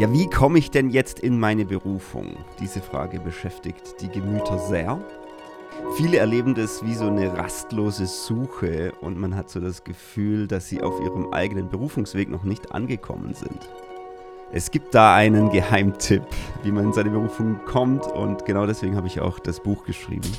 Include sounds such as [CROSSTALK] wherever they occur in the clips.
Ja, wie komme ich denn jetzt in meine Berufung? Diese Frage beschäftigt die Gemüter sehr. Viele erleben das wie so eine rastlose Suche und man hat so das Gefühl, dass sie auf ihrem eigenen Berufungsweg noch nicht angekommen sind. Es gibt da einen Geheimtipp, wie man in seine Berufung kommt und genau deswegen habe ich auch das Buch geschrieben.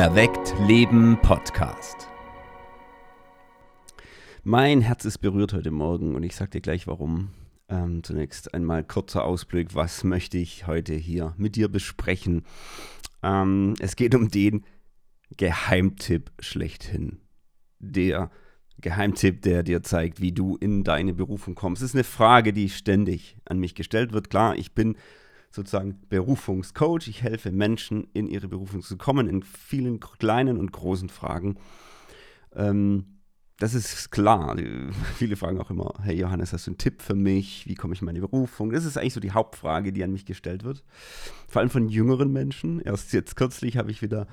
Erweckt Leben Podcast. Mein Herz ist berührt heute Morgen und ich sage dir gleich warum. Ähm, zunächst einmal kurzer Ausblick, was möchte ich heute hier mit dir besprechen. Ähm, es geht um den Geheimtipp schlechthin. Der Geheimtipp, der dir zeigt, wie du in deine Berufung kommst. Das ist eine Frage, die ständig an mich gestellt wird. Klar, ich bin sozusagen Berufungscoach. Ich helfe Menschen, in ihre Berufung zu kommen, in vielen kleinen und großen Fragen. Ähm, das ist klar. [LAUGHS] Viele fragen auch immer, hey Johannes, hast du einen Tipp für mich? Wie komme ich in meine Berufung? Das ist eigentlich so die Hauptfrage, die an mich gestellt wird. Vor allem von jüngeren Menschen. Erst jetzt kürzlich habe ich wieder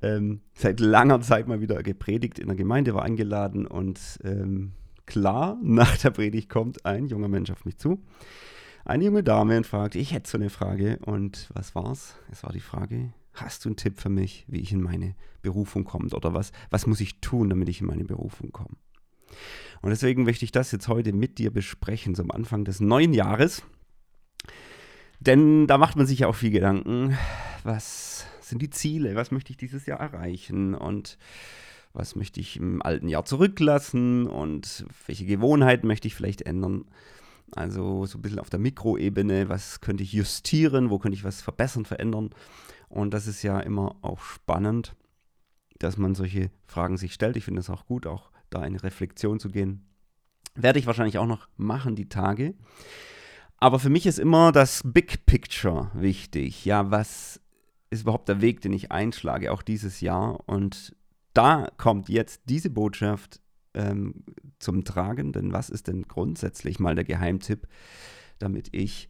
ähm, seit langer Zeit mal wieder gepredigt in der Gemeinde, war eingeladen und ähm, klar, [LAUGHS] nach der Predigt kommt ein junger Mensch auf mich zu eine junge Dame und fragte, ich hätte so eine Frage. Und was war's? Es war die Frage, hast du einen Tipp für mich, wie ich in meine Berufung komme? Oder was, was muss ich tun, damit ich in meine Berufung komme? Und deswegen möchte ich das jetzt heute mit dir besprechen, zum Anfang des neuen Jahres. Denn da macht man sich ja auch viel Gedanken, was sind die Ziele, was möchte ich dieses Jahr erreichen und was möchte ich im alten Jahr zurücklassen und welche Gewohnheiten möchte ich vielleicht ändern. Also so ein bisschen auf der Mikroebene, was könnte ich justieren, wo könnte ich was verbessern, verändern. Und das ist ja immer auch spannend, dass man solche Fragen sich stellt. Ich finde es auch gut, auch da in Reflexion zu gehen. Werde ich wahrscheinlich auch noch machen, die Tage. Aber für mich ist immer das Big Picture wichtig. Ja, was ist überhaupt der Weg, den ich einschlage, auch dieses Jahr? Und da kommt jetzt diese Botschaft ähm, zum Tragen, denn was ist denn grundsätzlich mal der Geheimtipp, damit ich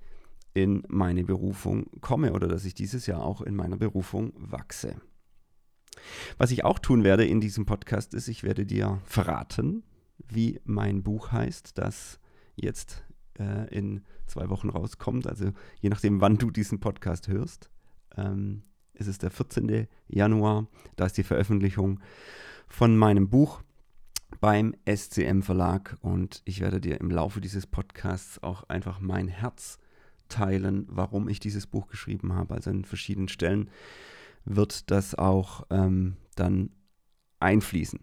in meine Berufung komme oder dass ich dieses Jahr auch in meiner Berufung wachse. Was ich auch tun werde in diesem Podcast ist, ich werde dir verraten, wie mein Buch heißt, das jetzt äh, in zwei Wochen rauskommt. Also je nachdem, wann du diesen Podcast hörst. Ähm, es ist der 14. Januar, da ist die Veröffentlichung von meinem Buch beim SCM Verlag und ich werde dir im Laufe dieses Podcasts auch einfach mein Herz teilen, warum ich dieses Buch geschrieben habe. Also an verschiedenen Stellen wird das auch ähm, dann einfließen.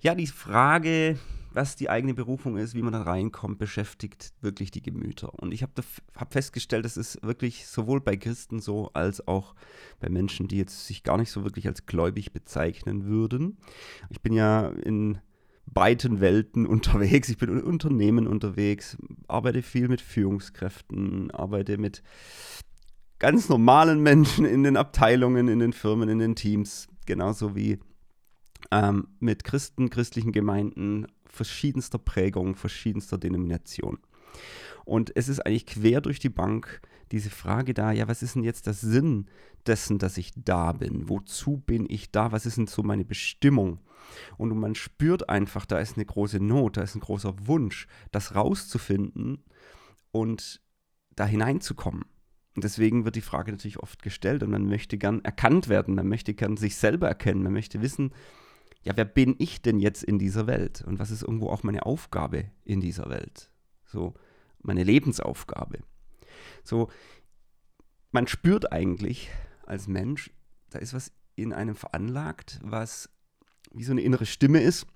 Ja, die Frage, was die eigene Berufung ist, wie man da reinkommt, beschäftigt wirklich die Gemüter. Und ich habe hab festgestellt, das ist wirklich sowohl bei Christen so als auch bei Menschen, die jetzt sich gar nicht so wirklich als gläubig bezeichnen würden. Ich bin ja in beiden Welten [LAUGHS] unterwegs. Ich bin in Unternehmen unterwegs, arbeite viel mit Führungskräften, arbeite mit ganz normalen Menschen in den Abteilungen, in den Firmen, in den Teams, genauso wie ähm, mit Christen, christlichen Gemeinden verschiedenster Prägung, verschiedenster Denomination. Und es ist eigentlich quer durch die Bank diese Frage da, ja, was ist denn jetzt der Sinn dessen, dass ich da bin? Wozu bin ich da? Was ist denn so meine Bestimmung? Und man spürt einfach, da ist eine große Not, da ist ein großer Wunsch, das rauszufinden und da hineinzukommen. Und deswegen wird die Frage natürlich oft gestellt und man möchte gern erkannt werden, man möchte gern sich selber erkennen, man möchte wissen, ja, wer bin ich denn jetzt in dieser Welt? Und was ist irgendwo auch meine Aufgabe in dieser Welt? So, meine Lebensaufgabe. So, man spürt eigentlich als Mensch, da ist was in einem veranlagt, was wie so eine innere Stimme ist.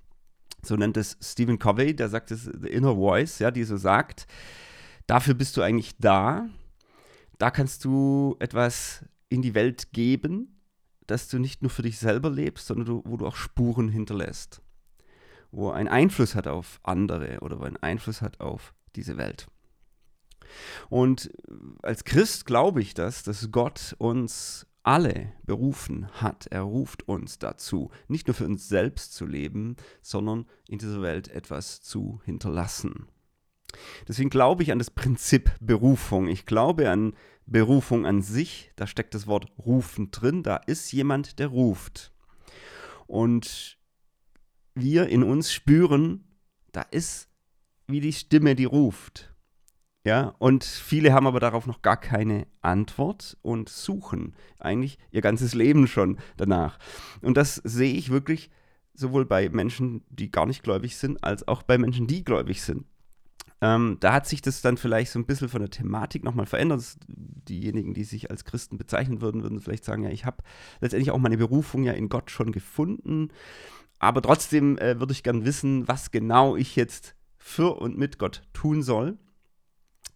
So nennt es Stephen Covey, der sagt es, the inner voice, ja, die so sagt, dafür bist du eigentlich da. Da kannst du etwas in die Welt geben, dass du nicht nur für dich selber lebst, sondern du, wo du auch Spuren hinterlässt. Wo einen Einfluss hat auf andere oder wo einen Einfluss hat auf diese Welt. Und als Christ glaube ich das, dass Gott uns alle berufen hat. Er ruft uns dazu, nicht nur für uns selbst zu leben, sondern in dieser Welt etwas zu hinterlassen. Deswegen glaube ich an das Prinzip Berufung. Ich glaube an Berufung an sich. Da steckt das Wort rufen drin. Da ist jemand, der ruft. Und wir in uns spüren, da ist wie die Stimme, die ruft. Ja, und viele haben aber darauf noch gar keine Antwort und suchen eigentlich ihr ganzes Leben schon danach. Und das sehe ich wirklich sowohl bei Menschen, die gar nicht gläubig sind, als auch bei Menschen, die gläubig sind. Ähm, da hat sich das dann vielleicht so ein bisschen von der Thematik nochmal verändert. Diejenigen, die sich als Christen bezeichnen würden, würden vielleicht sagen, ja, ich habe letztendlich auch meine Berufung ja in Gott schon gefunden. Aber trotzdem äh, würde ich gern wissen, was genau ich jetzt für und mit Gott tun soll.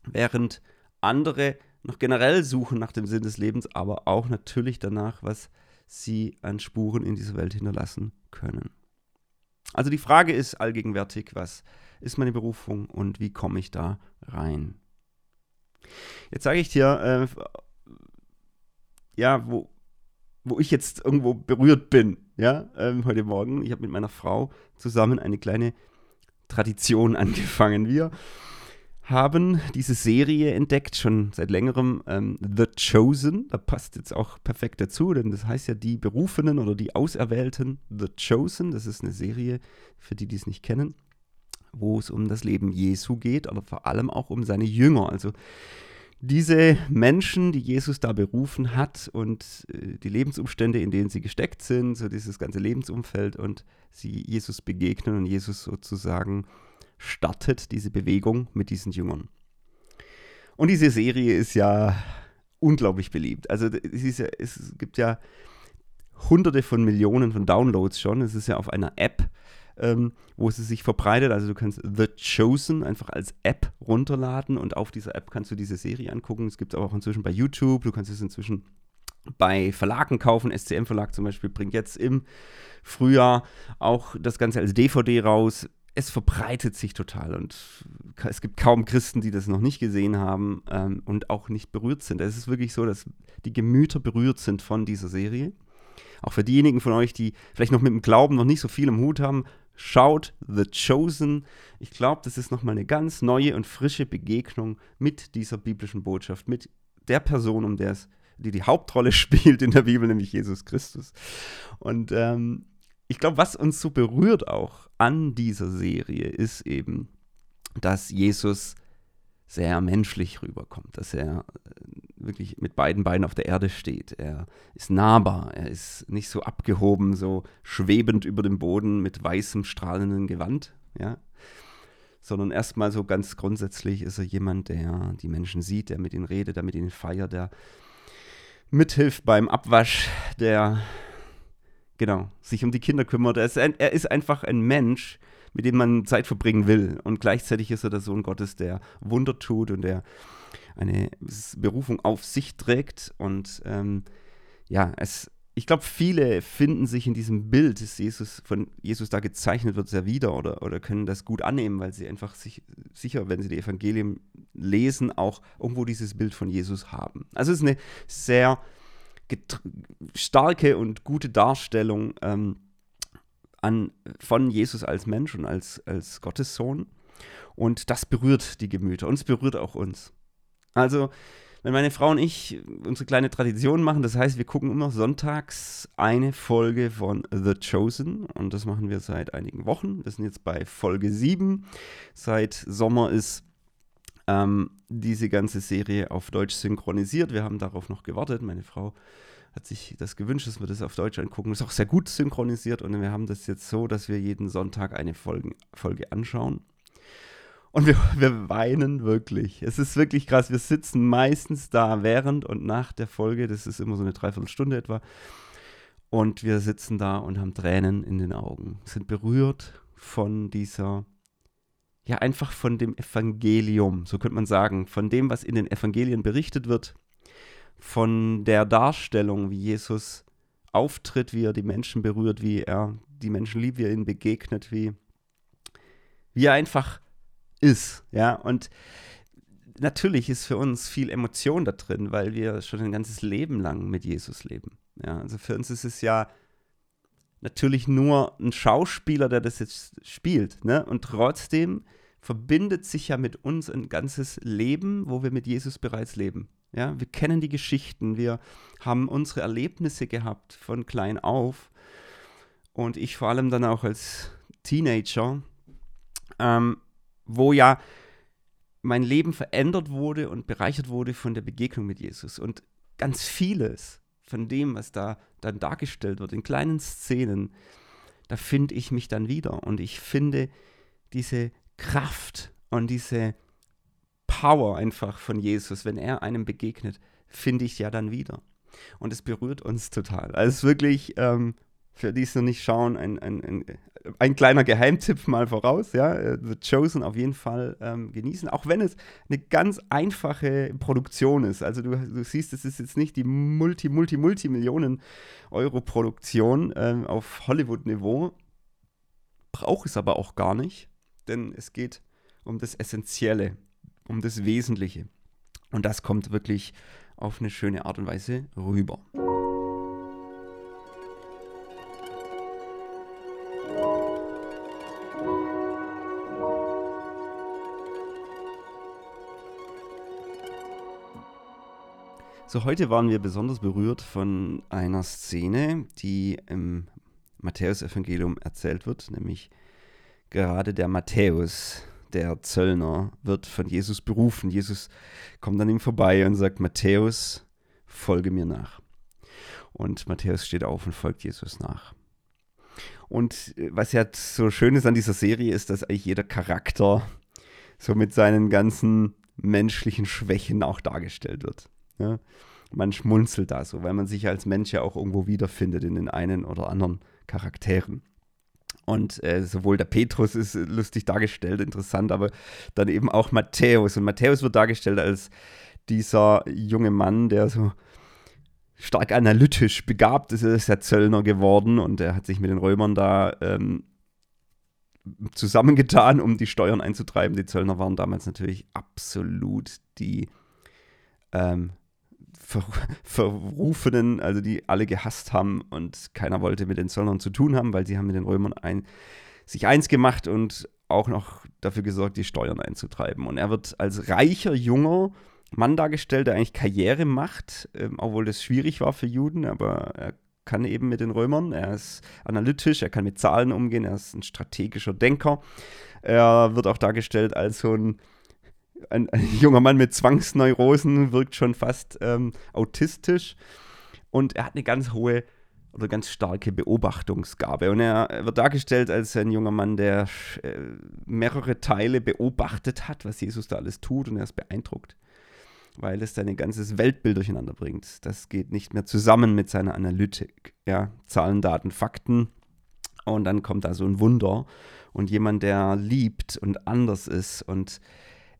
Während andere noch generell suchen nach dem Sinn des Lebens, aber auch natürlich danach, was sie an Spuren in dieser Welt hinterlassen können. Also die Frage ist allgegenwärtig, was ist meine Berufung und wie komme ich da rein? Jetzt sage ich dir, äh, ja, wo, wo ich jetzt irgendwo berührt bin, ja, ähm, heute Morgen. Ich habe mit meiner Frau zusammen eine kleine Tradition [LAUGHS] angefangen. Wir haben diese Serie entdeckt, schon seit längerem, ähm, The Chosen. Da passt jetzt auch perfekt dazu, denn das heißt ja die Berufenen oder die Auserwählten, The Chosen. Das ist eine Serie, für die, die es nicht kennen, wo es um das Leben Jesu geht, aber vor allem auch um seine Jünger. Also diese Menschen, die Jesus da berufen hat und äh, die Lebensumstände, in denen sie gesteckt sind, so dieses ganze Lebensumfeld und sie Jesus begegnen und Jesus sozusagen startet diese Bewegung mit diesen Jüngern. Und diese Serie ist ja unglaublich beliebt. Also es, ja, es gibt ja hunderte von Millionen von Downloads schon. Es ist ja auf einer App, ähm, wo sie sich verbreitet. Also du kannst The Chosen einfach als App runterladen und auf dieser App kannst du diese Serie angucken. Es gibt es auch inzwischen bei YouTube. Du kannst es inzwischen bei Verlagen kaufen. SCM Verlag zum Beispiel bringt jetzt im Frühjahr auch das Ganze als DVD raus es verbreitet sich total und es gibt kaum Christen, die das noch nicht gesehen haben ähm, und auch nicht berührt sind. Es ist wirklich so, dass die Gemüter berührt sind von dieser Serie. Auch für diejenigen von euch, die vielleicht noch mit dem Glauben noch nicht so viel im Hut haben, schaut The Chosen. Ich glaube, das ist nochmal eine ganz neue und frische Begegnung mit dieser biblischen Botschaft, mit der Person, um der es die die Hauptrolle [LAUGHS] spielt in der Bibel, nämlich Jesus Christus. Und ähm, ich glaube, was uns so berührt auch an dieser Serie ist eben, dass Jesus sehr menschlich rüberkommt, dass er äh, wirklich mit beiden Beinen auf der Erde steht. Er ist nahbar, er ist nicht so abgehoben, so schwebend über dem Boden mit weißem strahlenden Gewand, ja, sondern erstmal so ganz grundsätzlich ist er jemand, der die Menschen sieht, der mit ihnen redet, der mit ihnen feiert, der mithilft beim Abwasch, der genau, sich um die Kinder kümmert. Er ist, ein, er ist einfach ein Mensch, mit dem man Zeit verbringen will. Und gleichzeitig ist er der Sohn Gottes, der Wunder tut und der eine Berufung auf sich trägt. Und ähm, ja, es, ich glaube, viele finden sich in diesem Bild, das Jesus, von Jesus da gezeichnet wird, sehr wieder oder, oder können das gut annehmen, weil sie einfach sich sicher, wenn sie die Evangelien lesen, auch irgendwo dieses Bild von Jesus haben. Also es ist eine sehr starke und gute Darstellung ähm, an, von Jesus als Mensch und als, als Gottes. Und das berührt die Gemüter und es berührt auch uns. Also, wenn meine Frau und ich unsere kleine Tradition machen, das heißt, wir gucken immer sonntags eine Folge von The Chosen und das machen wir seit einigen Wochen. Wir sind jetzt bei Folge 7. Seit Sommer ist ähm, diese ganze Serie auf Deutsch synchronisiert. Wir haben darauf noch gewartet. Meine Frau hat sich das gewünscht, dass wir das auf Deutsch angucken. Ist auch sehr gut synchronisiert und wir haben das jetzt so, dass wir jeden Sonntag eine Folge, Folge anschauen. Und wir, [LAUGHS] wir weinen wirklich. Es ist wirklich krass. Wir sitzen meistens da während und nach der Folge. Das ist immer so eine Dreiviertelstunde etwa. Und wir sitzen da und haben Tränen in den Augen. Sind berührt von dieser ja einfach von dem Evangelium, so könnte man sagen, von dem, was in den Evangelien berichtet wird, von der Darstellung, wie Jesus auftritt, wie er die Menschen berührt, wie er die Menschen liebt, wie er ihnen begegnet, wie, wie er einfach ist, ja, und natürlich ist für uns viel Emotion da drin, weil wir schon ein ganzes Leben lang mit Jesus leben, ja, also für uns ist es ja natürlich nur ein Schauspieler, der das jetzt spielt, ne? Und trotzdem verbindet sich ja mit uns ein ganzes Leben, wo wir mit Jesus bereits leben. Ja, wir kennen die Geschichten, wir haben unsere Erlebnisse gehabt von klein auf und ich vor allem dann auch als Teenager, ähm, wo ja mein Leben verändert wurde und bereichert wurde von der Begegnung mit Jesus. Und ganz vieles von dem, was da dann dargestellt wird, in kleinen Szenen, da finde ich mich dann wieder. Und ich finde diese Kraft und diese Power einfach von Jesus, wenn er einem begegnet, finde ich ja dann wieder. Und es berührt uns total. Also es ist wirklich ähm, für die es noch nicht schauen, ein, ein, ein, ein, kleiner Geheimtipp mal voraus, ja, äh, The Chosen auf jeden Fall ähm, genießen, auch wenn es eine ganz einfache Produktion ist. Also du, du siehst, es ist jetzt nicht die Multi, Multi, Multi-Millionen-Euro-Produktion ähm, auf Hollywood-Niveau, braucht es aber auch gar nicht, denn es geht um das Essentielle, um das Wesentliche. Und das kommt wirklich auf eine schöne Art und Weise rüber. So, heute waren wir besonders berührt von einer Szene, die im Matthäusevangelium erzählt wird, nämlich gerade der Matthäus, der Zöllner, wird von Jesus berufen. Jesus kommt an ihm vorbei und sagt, Matthäus, folge mir nach. Und Matthäus steht auf und folgt Jesus nach. Und äh, was ja so schön ist an dieser Serie, ist, dass eigentlich jeder Charakter so mit seinen ganzen menschlichen Schwächen auch dargestellt wird. Ja? Man schmunzelt da so, weil man sich als Mensch ja auch irgendwo wiederfindet in den einen oder anderen Charakteren. Und äh, sowohl der Petrus ist lustig dargestellt, interessant, aber dann eben auch Matthäus. Und Matthäus wird dargestellt als dieser junge Mann, der so stark analytisch begabt ist. Er ist ja Zöllner geworden und er hat sich mit den Römern da ähm, zusammengetan, um die Steuern einzutreiben. Die Zöllner waren damals natürlich absolut die ähm, Ver [LAUGHS] Verrufenen, also die alle gehasst haben und keiner wollte mit den Zöllnern zu tun haben, weil sie haben mit den Römern ein, sich eins gemacht und auch noch dafür gesorgt, die Steuern einzutreiben. Und er wird als reicher, junger Mann dargestellt, der eigentlich Karriere macht, ähm, obwohl das schwierig war für Juden, aber er kann eben mit den Römern, er ist analytisch, er kann mit Zahlen umgehen, er ist ein strategischer Denker. Er wird auch dargestellt als so ein ein, ein, [LAUGHS] junger Mann mit Zwangsneurosen, wirkt schon fast ähm, autistisch. Und er hat eine ganz hohe oder ganz starke Beobachtungsgabe. Und er, wird dargestellt als ein junger Mann, der äh, mehrere Teile beobachtet hat, was Jesus da alles tut. Und er ist beeindruckt, weil es sein ganzes Weltbild durcheinander bringt. Das geht nicht mehr zusammen mit seiner Analytik. Ja? Zahlen, Daten, Fakten. Und dann kommt da so ein Wunder. Und jemand, der liebt und anders ist und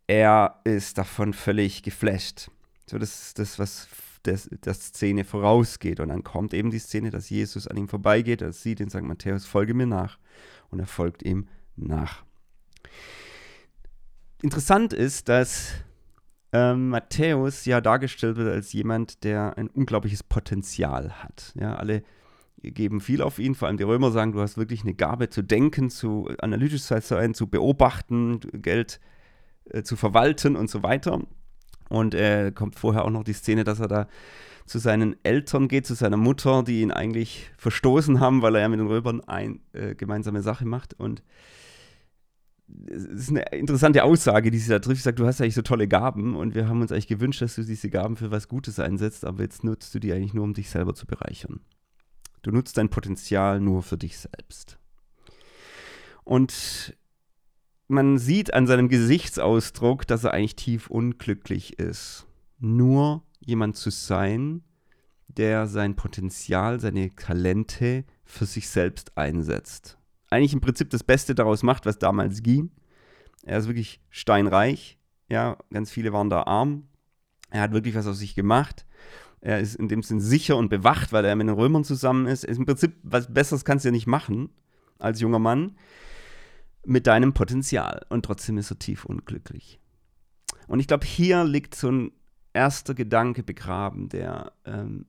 er ist davon völlig geflasht. So, das ist das, was der, der Szene vorausgeht. Und dann kommt eben die Szene, dass Jesus an ihm vorbeigeht, er sieht ihn, sagt Matthäus, folge mir nach. Und er folgt ihm nach. Interessant ist, dass ähm, Matthäus ja dargestellt wird als jemand, der ein unglaubliches Potenzial hat. Ja, alle geben viel auf ihn, vor allem die Römer sagen, du hast wirklich eine Gabe zu denken, zu analytisch zu sein, zu beobachten, Geld äh, zu verwalten und so weiter. Und äh, kommt vorher auch noch die Szene, dass er da zu seinen Eltern geht, zu seiner Mutter, die ihn eigentlich verstoßen haben, weil er ja mit den Römern eine äh, gemeinsame Sache macht. Und es ist eine interessante Aussage, die sie da trifft. Sie sagt, du hast eigentlich so tolle Gaben und wir haben uns eigentlich gewünscht, dass du diese Gaben für was Gutes einsetzt, aber jetzt nutzt du die eigentlich nur, um dich selber zu bereichern. Du nutzt dein Potenzial nur für dich selbst. Und man sieht an seinem Gesichtsausdruck, dass er eigentlich tief unglücklich ist. Nur jemand zu sein, der sein Potenzial, seine Talente für sich selbst einsetzt. Eigentlich im Prinzip das Beste daraus macht, was damals ging. Er ist wirklich steinreich. Ja, ganz viele waren da arm. Er hat wirklich was aus sich gemacht. Er ist in dem Sinn sicher und bewacht, weil er mit den Römern zusammen ist. Im Prinzip was Besseres kannst du ja nicht machen als junger Mann mit deinem Potenzial und trotzdem ist er tief unglücklich. Und ich glaube, hier liegt so ein erster Gedanke begraben, der, ähm,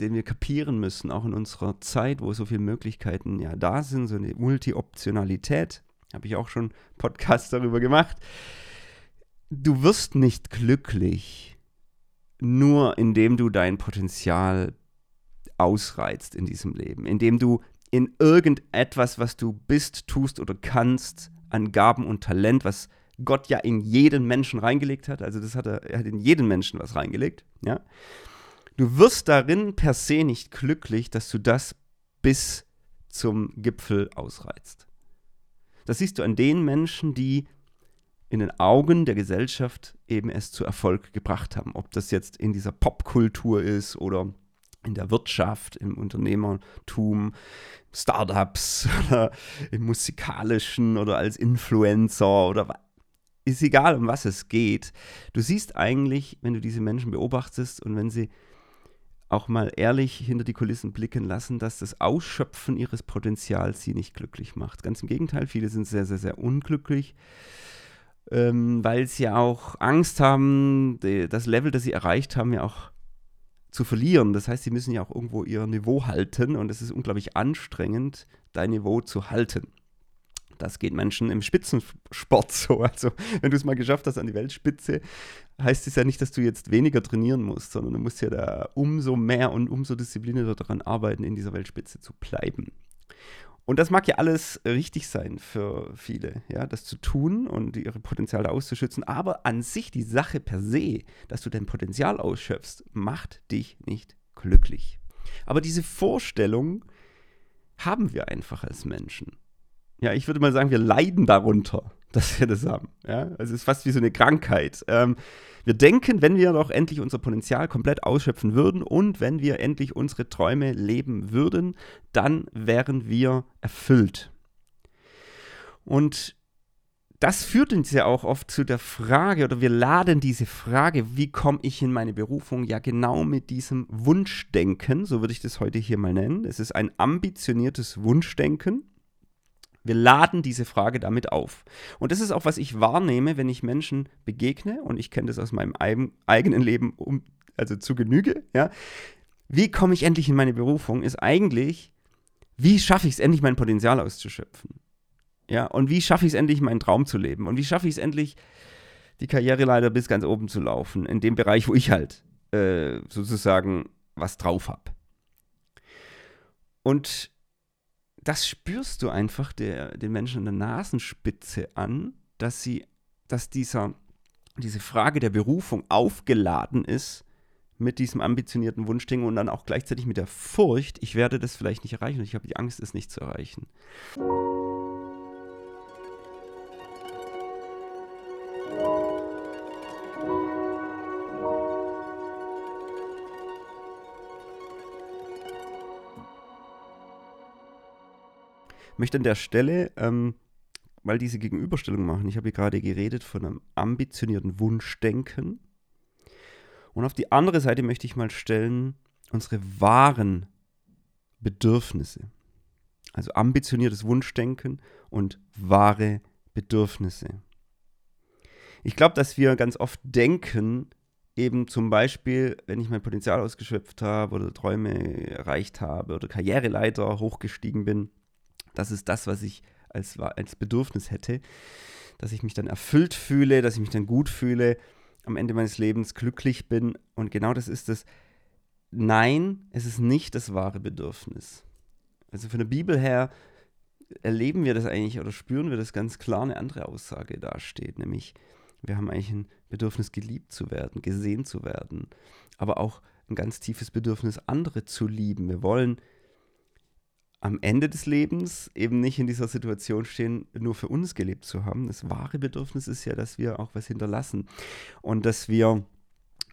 den wir kapieren müssen, auch in unserer Zeit, wo so viele Möglichkeiten ja da sind, so eine Multi-Optionalität. Habe ich auch schon Podcasts darüber gemacht. Du wirst nicht glücklich, nur indem du dein Potenzial ausreizt in diesem Leben, indem du in irgendetwas, was du bist, tust oder kannst, an Gaben und Talent, was Gott ja in jeden Menschen reingelegt hat, also das hat er, er hat in jeden Menschen was reingelegt, ja. Du wirst darin per se nicht glücklich, dass du das bis zum Gipfel ausreizt. Das siehst du an den Menschen, die in den Augen der Gesellschaft eben es zu Erfolg gebracht haben. Ob das jetzt in dieser Popkultur ist oder in der Wirtschaft, im Unternehmertum, Startups [LAUGHS] oder im musikalischen oder als Influencer oder ist egal, um was es geht. Du siehst eigentlich, wenn du diese Menschen beobachtest und wenn sie auch mal ehrlich hinter die Kulissen blicken lassen, dass das Ausschöpfen ihres Potenzials sie nicht glücklich macht. Ganz im Gegenteil, viele sind sehr, sehr, sehr unglücklich, ähm, weil sie auch Angst haben, die, das Level, das sie erreicht haben, ja auch zu verlieren. Das heißt, sie müssen ja auch irgendwo ihr Niveau halten und es ist unglaublich anstrengend, dein Niveau zu halten. Das geht Menschen im Spitzensport so. [LAUGHS] Also, wenn du es mal geschafft hast an die Weltspitze, heißt es ja nicht, dass du jetzt weniger trainieren musst, sondern du musst ja da umso mehr und umso disziplinierter daran arbeiten, in dieser Weltspitze zu bleiben. Und das mag ja alles richtig sein für viele, ja, das zu tun und ihre Potenziale auszuschützen. Aber an sich die Sache per se, dass du dein Potenzial ausschöpfst, macht dich nicht glücklich. Aber diese Vorstellung haben wir einfach als Menschen ja, ich würde mal sagen, wir leiden darunter, [LAUGHS] dass wir das haben. Ja? Also es ist fast wie so eine Krankheit. Ähm, wir denken, wenn wir doch endlich unser Potenzial komplett ausschöpfen würden und wenn wir endlich unsere Träume leben würden, dann wären wir erfüllt. Und das führt uns ja auch oft zu der Frage, oder wir laden diese Frage, wie komme ich in meine Berufung, ja genau mit diesem Wunschdenken, so würde ich das heute hier mal nennen. Es ist ein ambitioniertes Wunschdenken. Wir laden diese Frage damit auf. Und das ist auch, was ich wahrnehme, wenn ich Menschen begegne, und ich kenne das aus meinem eigenen Leben um, also zu Genüge, ja. Wie komme ich endlich in meine Berufung, ist eigentlich, wie schaffe ich es endlich, mein Potenzial auszuschöpfen? Ja, und wie schaffe ich es endlich, meinen Traum zu leben? Und wie schaffe ich es endlich, die Karriereleiter bis ganz oben zu laufen, in dem Bereich, wo ich halt äh, sozusagen was drauf habe? Und das spürst du einfach der, den Menschen an der Nasenspitze an, dass sie, dass dieser, diese Frage der Berufung aufgeladen ist mit diesem ambitionierten Wunschding und dann auch gleichzeitig mit der Furcht, ich werde das vielleicht nicht erreichen und ich habe die Angst, es nicht zu erreichen. Möchte an der Stelle ähm, mal diese Gegenüberstellung machen. Ich habe hier gerade geredet von einem ambitionierten Wunschdenken. Und auf die andere Seite möchte ich mal stellen, unsere wahren Bedürfnisse. Also ambitioniertes Wunschdenken und wahre Bedürfnisse. Ich glaube, dass wir ganz oft denken, eben zum Beispiel, wenn ich mein Potenzial ausgeschöpft habe oder Träume erreicht habe oder Karriereleiter hochgestiegen bin, das ist das, was ich als, als Bedürfnis hätte, dass ich mich dann erfüllt fühle, dass ich mich dann gut fühle, am Ende meines Lebens glücklich bin. Und genau das ist es. Nein, es ist nicht das wahre Bedürfnis. Also von der Bibel her erleben wir das eigentlich oder spüren wir das ganz klar, eine andere Aussage dasteht, nämlich wir haben eigentlich ein Bedürfnis, geliebt zu werden, gesehen zu werden, aber auch ein ganz tiefes Bedürfnis, andere zu lieben. Wir wollen am Ende des Lebens eben nicht in dieser Situation stehen, nur für uns gelebt zu haben. Das wahre Bedürfnis ist ja, dass wir auch was hinterlassen und dass wir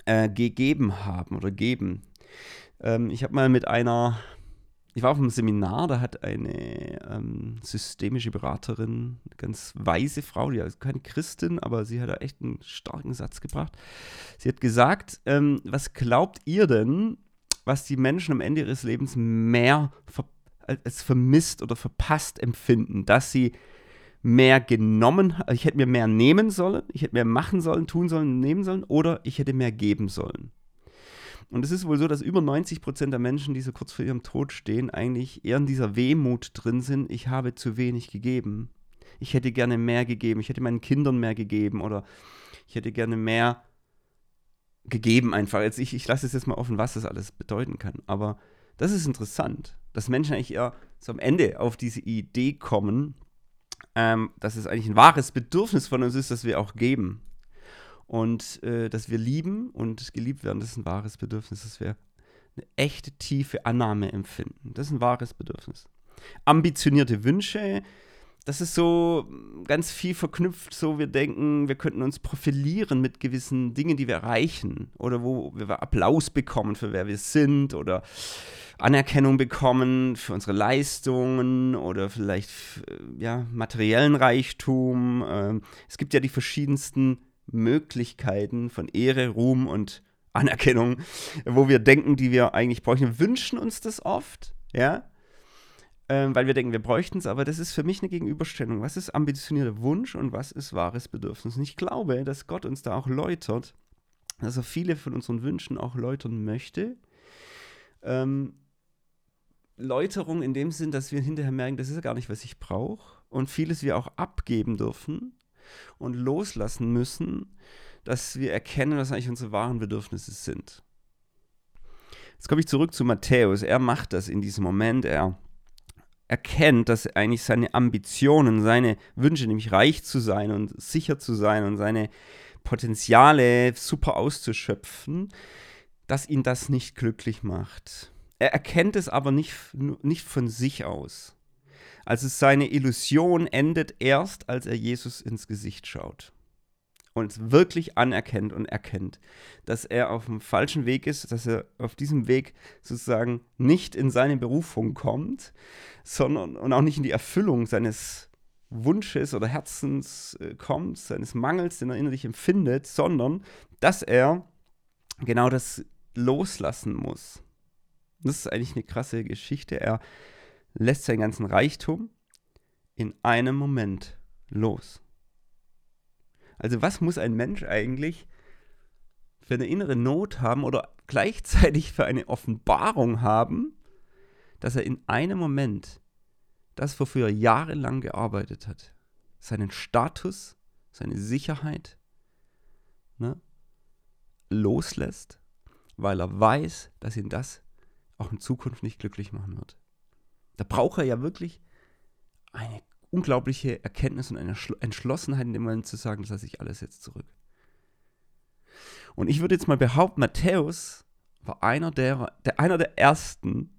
äh, gegeben haben oder geben. Ähm, ich habe mal mit einer, ich war auf einem Seminar, da hat eine ähm, systemische Beraterin, eine ganz weise Frau, die ist keine Christin, aber sie hat da echt einen starken Satz gebracht. Sie hat gesagt, ähm, was glaubt ihr denn, was die Menschen am Ende ihres Lebens mehr verpassen? Als vermisst oder verpasst empfinden, dass sie mehr genommen, ich hätte mir mehr nehmen sollen, ich hätte mehr machen sollen, tun sollen, nehmen sollen oder ich hätte mehr geben sollen. Und es ist wohl so, dass über 90 Prozent der Menschen, die so kurz vor ihrem Tod stehen, eigentlich eher in dieser Wehmut drin sind, ich habe zu wenig gegeben. ich hätte gerne mehr gegeben, ich hätte meinen Kindern mehr gegeben oder ich hätte gerne mehr gegeben einfach. Jetzt ich, ich lasse es jetzt mal offen, was das alles bedeuten kann. Aber das ist interessant, dass Menschen eigentlich eher am Ende auf diese Idee kommen, ähm, dass es eigentlich ein wahres Bedürfnis von uns ist, dass wir auch geben. Und äh, dass wir lieben und geliebt werden, das ist ein wahres Bedürfnis, dass wir eine echte tiefe Annahme empfinden. Das ist ein wahres Bedürfnis. Ambitionierte Wünsche, das ist so ganz viel verknüpft, so wir denken, wir könnten uns profilieren mit gewissen Dingen, die wir erreichen oder wo wir Applaus bekommen für wer wir sind oder Anerkennung bekommen für unsere Leistungen oder vielleicht ja, materiellen Reichtum. Ähm, es gibt ja die verschiedensten Möglichkeiten von Ehre, Ruhm und Anerkennung, wo wir denken, die wir eigentlich bräuchten. Wir wünschen uns das oft, ja, ähm, weil wir denken, wir bräuchten es, aber das ist für mich eine Gegenüberstellung. Was ist ambitionierter Wunsch und was ist wahres Bedürfnis? Und ich glaube, dass Gott uns da auch läutert, dass er viele von unseren Wünschen auch läutern möchte. Ähm, Läuterung in dem Sinn, dass wir hinterher merken, das ist ja gar nicht, was ich brauche. Und vieles wir auch abgeben dürfen und loslassen müssen, dass wir erkennen, was eigentlich unsere wahren Bedürfnisse sind. Jetzt komme ich zurück zu Matthäus. Er macht das in diesem Moment. Er erkennt, dass eigentlich seine Ambitionen, seine Wünsche, nämlich reich zu sein und sicher zu sein und seine Potenziale super auszuschöpfen, dass ihn das nicht glücklich macht. Er erkennt es aber nicht, nicht von sich aus. Also seine Illusion endet erst, als er Jesus ins Gesicht schaut und es wirklich anerkennt und erkennt, dass er auf dem falschen Weg ist, dass er auf diesem Weg sozusagen nicht in seine Berufung kommt, sondern und auch nicht in die Erfüllung seines Wunsches oder Herzens äh, kommt, seines Mangels, den er innerlich empfindet, sondern dass er genau das loslassen muss. Das ist eigentlich eine krasse Geschichte. Er lässt seinen ganzen Reichtum in einem Moment los. Also was muss ein Mensch eigentlich für eine innere Not haben oder gleichzeitig für eine Offenbarung haben, dass er in einem Moment das, wofür er jahrelang gearbeitet hat, seinen Status, seine Sicherheit ne, loslässt, weil er weiß, dass ihn das auch in Zukunft nicht glücklich machen wird. Da braucht er ja wirklich eine unglaubliche Erkenntnis und eine Entschlossenheit in dem Moment zu sagen, das lasse ich alles jetzt zurück. Und ich würde jetzt mal behaupten, Matthäus war einer der, der, einer der ersten,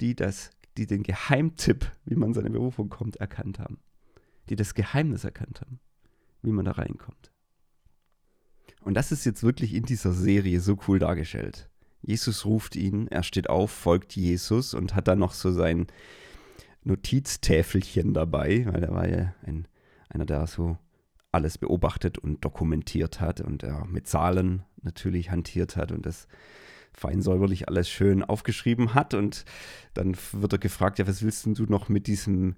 die, das, die den Geheimtipp, wie man seine Berufung kommt, erkannt haben. Die das Geheimnis erkannt haben, wie man da reinkommt. Und das ist jetzt wirklich in dieser Serie so cool dargestellt. Jesus ruft ihn, er steht auf, folgt Jesus und hat dann noch so sein, Notiztäfelchen dabei, weil er war ja ein, einer, der so alles beobachtet und dokumentiert hat und er mit Zahlen natürlich hantiert hat und das fein säuberlich alles schön aufgeschrieben hat. Und dann wird er gefragt, ja, was willst du noch mit diesem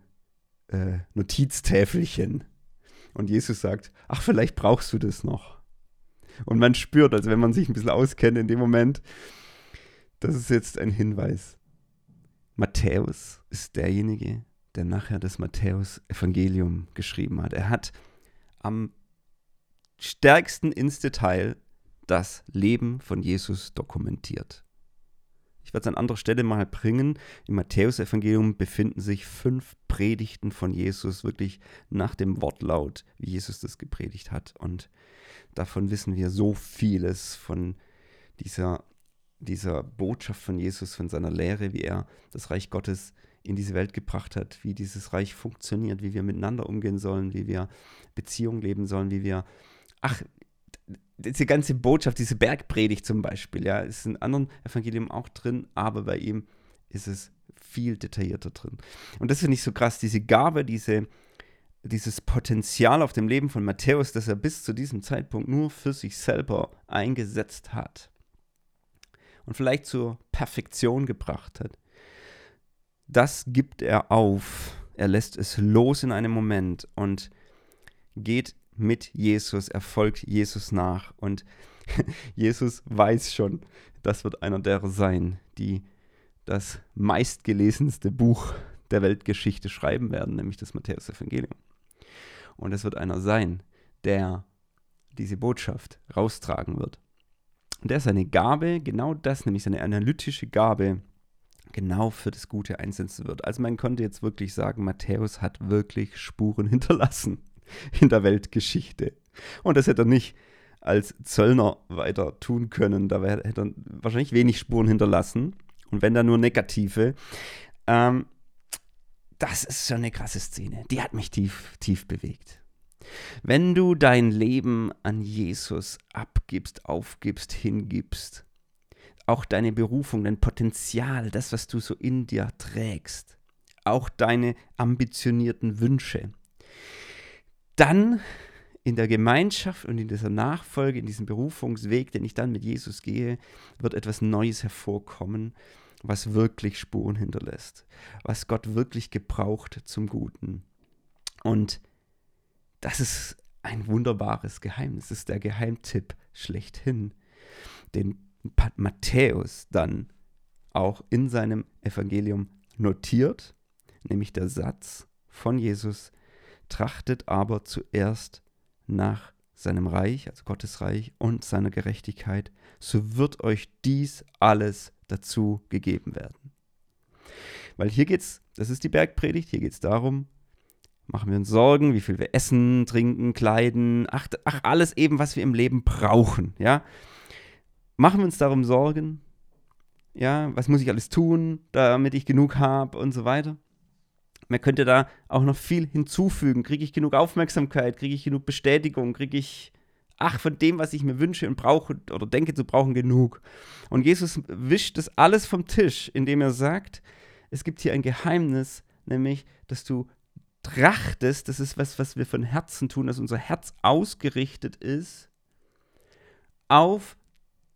äh, Notiztäfelchen? Und Jesus sagt, ach, vielleicht brauchst du das noch. Und man spürt, also wenn man sich ein bisschen auskennt in dem Moment, das ist jetzt ein Hinweis. Matthäus ist derjenige, der nachher das Matthäus-Evangelium geschrieben hat. Er hat am stärksten ins Detail das Leben von Jesus dokumentiert. Ich werde es an anderer Stelle mal bringen. Im Matthäus-Evangelium befinden sich fünf Predigten von Jesus, wirklich nach dem Wortlaut, wie Jesus das gepredigt hat. Und davon wissen wir so vieles von dieser dieser Botschaft von Jesus, von seiner Lehre, wie er das Reich Gottes in diese Welt gebracht hat, wie dieses Reich funktioniert, wie wir miteinander umgehen sollen, wie wir Beziehungen leben sollen, wie wir, ach, diese ganze Botschaft, diese Bergpredigt zum Beispiel, ja, ist in anderen Evangelien auch drin, aber bei ihm ist es viel detaillierter drin. Und das finde ich so krass, diese Gabe, diese, dieses Potenzial auf dem Leben von Matthäus, das er bis zu diesem Zeitpunkt nur für sich selber eingesetzt hat und vielleicht zur Perfektion gebracht hat, das gibt er auf. Er lässt es los in einem Moment und geht mit Jesus, er folgt Jesus nach. Und [LAUGHS] Jesus weiß schon, das wird einer derer sein, die das meistgelesenste Buch der Weltgeschichte schreiben werden, nämlich das Matthäus-Evangelium. Und es wird einer sein, der diese Botschaft raustragen wird. Und der seine Gabe, genau das, nämlich seine analytische Gabe, genau für das Gute einsetzen wird. Also man konnte jetzt wirklich sagen, Matthäus hat wirklich Spuren [LAUGHS] hinterlassen in der Weltgeschichte. Und das hätte er nicht als Zöllner weiter tun können. Da hätte er wahrscheinlich wenig Spuren hinterlassen. Und wenn da nur negative. Ähm, das ist schon eine krasse Szene. Die hat mich tief, tief bewegt. Wenn du dein Leben an Jesus abgibst, aufgibst, hingibst, auch deine Berufung, dein Potenzial, das, was du so in dir trägst, auch deine ambitionierten Wünsche, dann in der Gemeinschaft und in dieser Nachfolge, in diesem Berufungsweg, den ich dann mit Jesus gehe, wird etwas Neues hervorkommen, was wirklich Spuren hinterlässt, was Gott wirklich gebraucht zum Guten. Und das ist ein wunderbares Geheimnis, das ist der Geheimtipp schlechthin, den Matthäus dann auch in seinem Evangelium notiert, nämlich der Satz von Jesus, trachtet aber zuerst nach seinem Reich, also Gottes Reich und seiner Gerechtigkeit, so wird euch dies alles dazu gegeben werden. Weil hier geht's, das ist die Bergpredigt, hier geht es darum, machen wir uns Sorgen, wie viel wir essen, trinken, kleiden, ach, ach, alles eben, was wir im Leben brauchen, ja. Machen wir uns darum Sorgen, ja, was muss ich alles tun, damit ich genug habe und so weiter. Man könnte da auch noch viel hinzufügen. Kriege ich genug Aufmerksamkeit? Kriege ich genug Bestätigung? Kriege ich, ach, von dem, was ich mir wünsche und brauche oder denke zu brauchen, genug? Und Jesus wischt das alles vom Tisch, indem er sagt, es gibt hier ein Geheimnis, nämlich, dass du trachtest, das ist was, was wir von Herzen tun, dass unser Herz ausgerichtet ist auf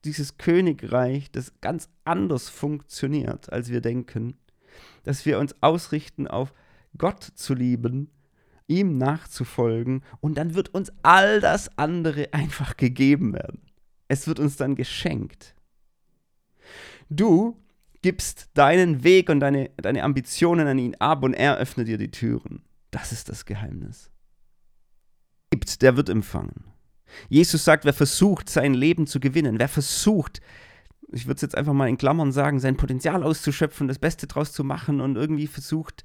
dieses Königreich, das ganz anders funktioniert, als wir denken, dass wir uns ausrichten auf Gott zu lieben, ihm nachzufolgen und dann wird uns all das andere einfach gegeben werden. Es wird uns dann geschenkt. Du gibst deinen Weg und deine, deine Ambitionen an ihn ab und er öffnet dir die Türen. Das ist das Geheimnis. Gibt, der wird empfangen. Jesus sagt, wer versucht, sein Leben zu gewinnen, wer versucht, ich würde es jetzt einfach mal in Klammern sagen, sein Potenzial auszuschöpfen, das Beste draus zu machen und irgendwie versucht,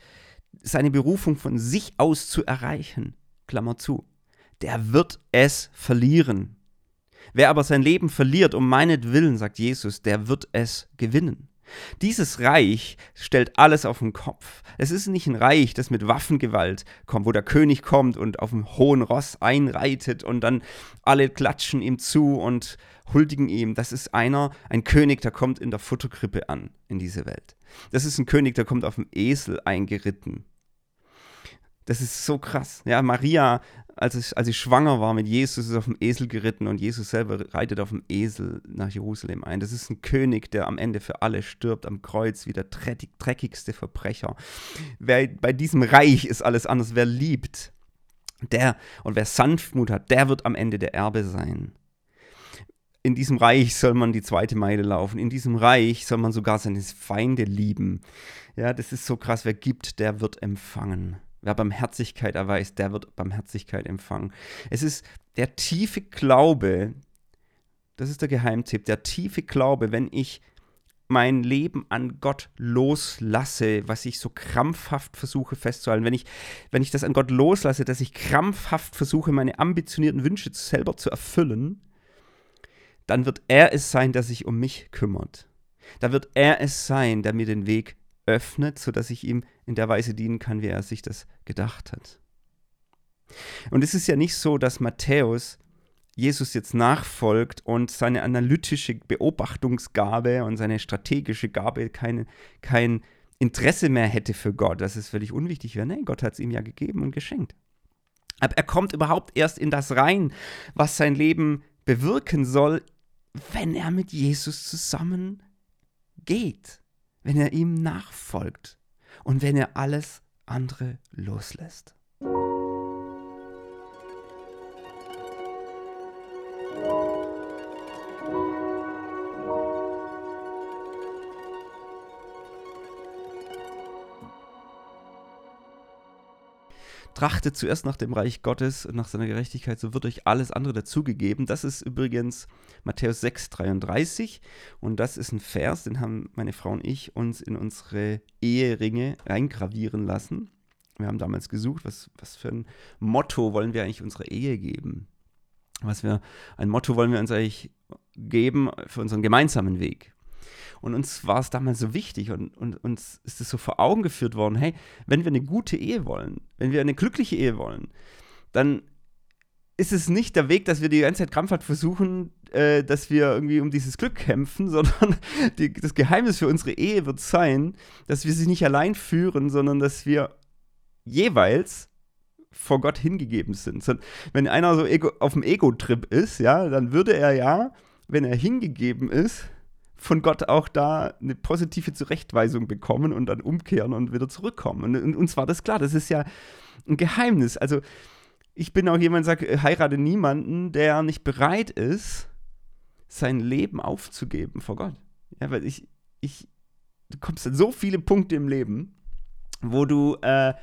seine Berufung von sich aus zu erreichen, Klammer zu, der wird es verlieren. Wer aber sein Leben verliert um meinetwillen, sagt Jesus, der wird es gewinnen. Dieses Reich stellt alles auf den Kopf. Es ist nicht ein Reich, das mit Waffengewalt kommt, wo der König kommt und auf dem hohen Ross einreitet und dann alle klatschen ihm zu und huldigen ihm. Das ist einer, ein König, der kommt in der Futterkrippe an in diese Welt. Das ist ein König, der kommt auf dem Esel eingeritten. Das ist so krass. Ja, Maria als ich, als ich schwanger war mit Jesus, ist auf dem Esel geritten und Jesus selber reitet auf dem Esel nach Jerusalem ein. Das ist ein König, der am Ende für alle stirbt am Kreuz, wie der dreckigste Verbrecher. Wer, bei diesem Reich ist alles anders. Wer liebt, der und wer Sanftmut hat, der wird am Ende der Erbe sein. In diesem Reich soll man die zweite Meile laufen. In diesem Reich soll man sogar seine Feinde lieben. Ja, das ist so krass. Wer gibt, der wird empfangen. Wer Barmherzigkeit erweist, der wird Barmherzigkeit empfangen. Es ist der tiefe Glaube, das ist der Geheimtipp, der tiefe Glaube, wenn ich mein Leben an Gott loslasse, was ich so krampfhaft versuche festzuhalten, wenn ich, wenn ich das an Gott loslasse, dass ich krampfhaft versuche, meine ambitionierten Wünsche selber zu erfüllen, dann wird er es sein, der sich um mich kümmert. Da wird er es sein, der mir den Weg öffnet, sodass ich ihm in der Weise dienen kann, wie er sich das gedacht hat. Und es ist ja nicht so, dass Matthäus Jesus jetzt nachfolgt und seine analytische Beobachtungsgabe und seine strategische Gabe keine, kein Interesse mehr hätte für Gott, dass es völlig unwichtig wäre. Nein, Gott hat es ihm ja gegeben und geschenkt. Aber er kommt überhaupt erst in das rein, was sein Leben bewirken soll, wenn er mit Jesus zusammen geht wenn er ihm nachfolgt und wenn er alles andere loslässt. Trachtet zuerst nach dem Reich Gottes und nach seiner Gerechtigkeit, so wird euch alles andere dazugegeben. Das ist übrigens Matthäus 6, 33 und das ist ein Vers, den haben meine Frau und ich uns in unsere Eheringe reingravieren lassen. Wir haben damals gesucht, was, was für ein Motto wollen wir eigentlich unserer Ehe geben? Was wir, ein Motto wollen wir uns eigentlich geben für unseren gemeinsamen Weg? Und uns war es damals so wichtig und, und uns ist es so vor Augen geführt worden, hey, wenn wir eine gute Ehe wollen, wenn wir eine glückliche Ehe wollen, dann ist es nicht der Weg, dass wir die ganze Zeit krampfhaft versuchen, äh, dass wir irgendwie um dieses Glück kämpfen, [LAUGHS] sondern die, das Geheimnis für unsere Ehe wird sein, dass wir sie nicht allein führen, sondern dass wir jeweils vor Gott hingegeben sind. Wenn einer so ego, auf dem Ego-Trip ist, ja, dann würde er ja, wenn er hingegeben ist, von Gott auch da eine positive Zurechtweisung bekommen und dann umkehren und wieder zurückkommen. Und, uns war das klar, das ist ja ein Geheimnis. Also ich bin auch jemand, der sagt, heirate niemanden, der nicht bereit ist, sein Leben aufzugeben vor Gott. Ja, weil ich, ich, du kommst an so viele Punkte im Leben, wo du äh,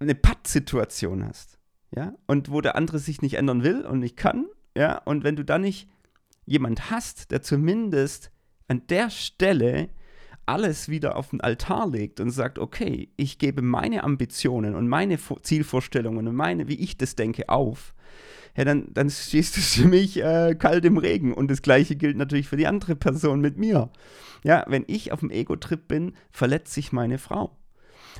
eine Pattsituation hast, ja, und wo der andere sich nicht ändern will und nicht kann, ja, und wenn du dann nicht jemand hast, der zumindest an der Stelle alles wieder auf den Altar legt und sagt, okay, ich gebe meine Ambitionen und meine Zielvorstellungen und meine, wie ich das denke, auf, ja, dann, dann stehst du für mich äh, kalt im Regen. Und das gleiche gilt natürlich für die andere Person mit mir. Ja, wenn ich auf dem Ego-Trip bin, verletzt sich meine Frau.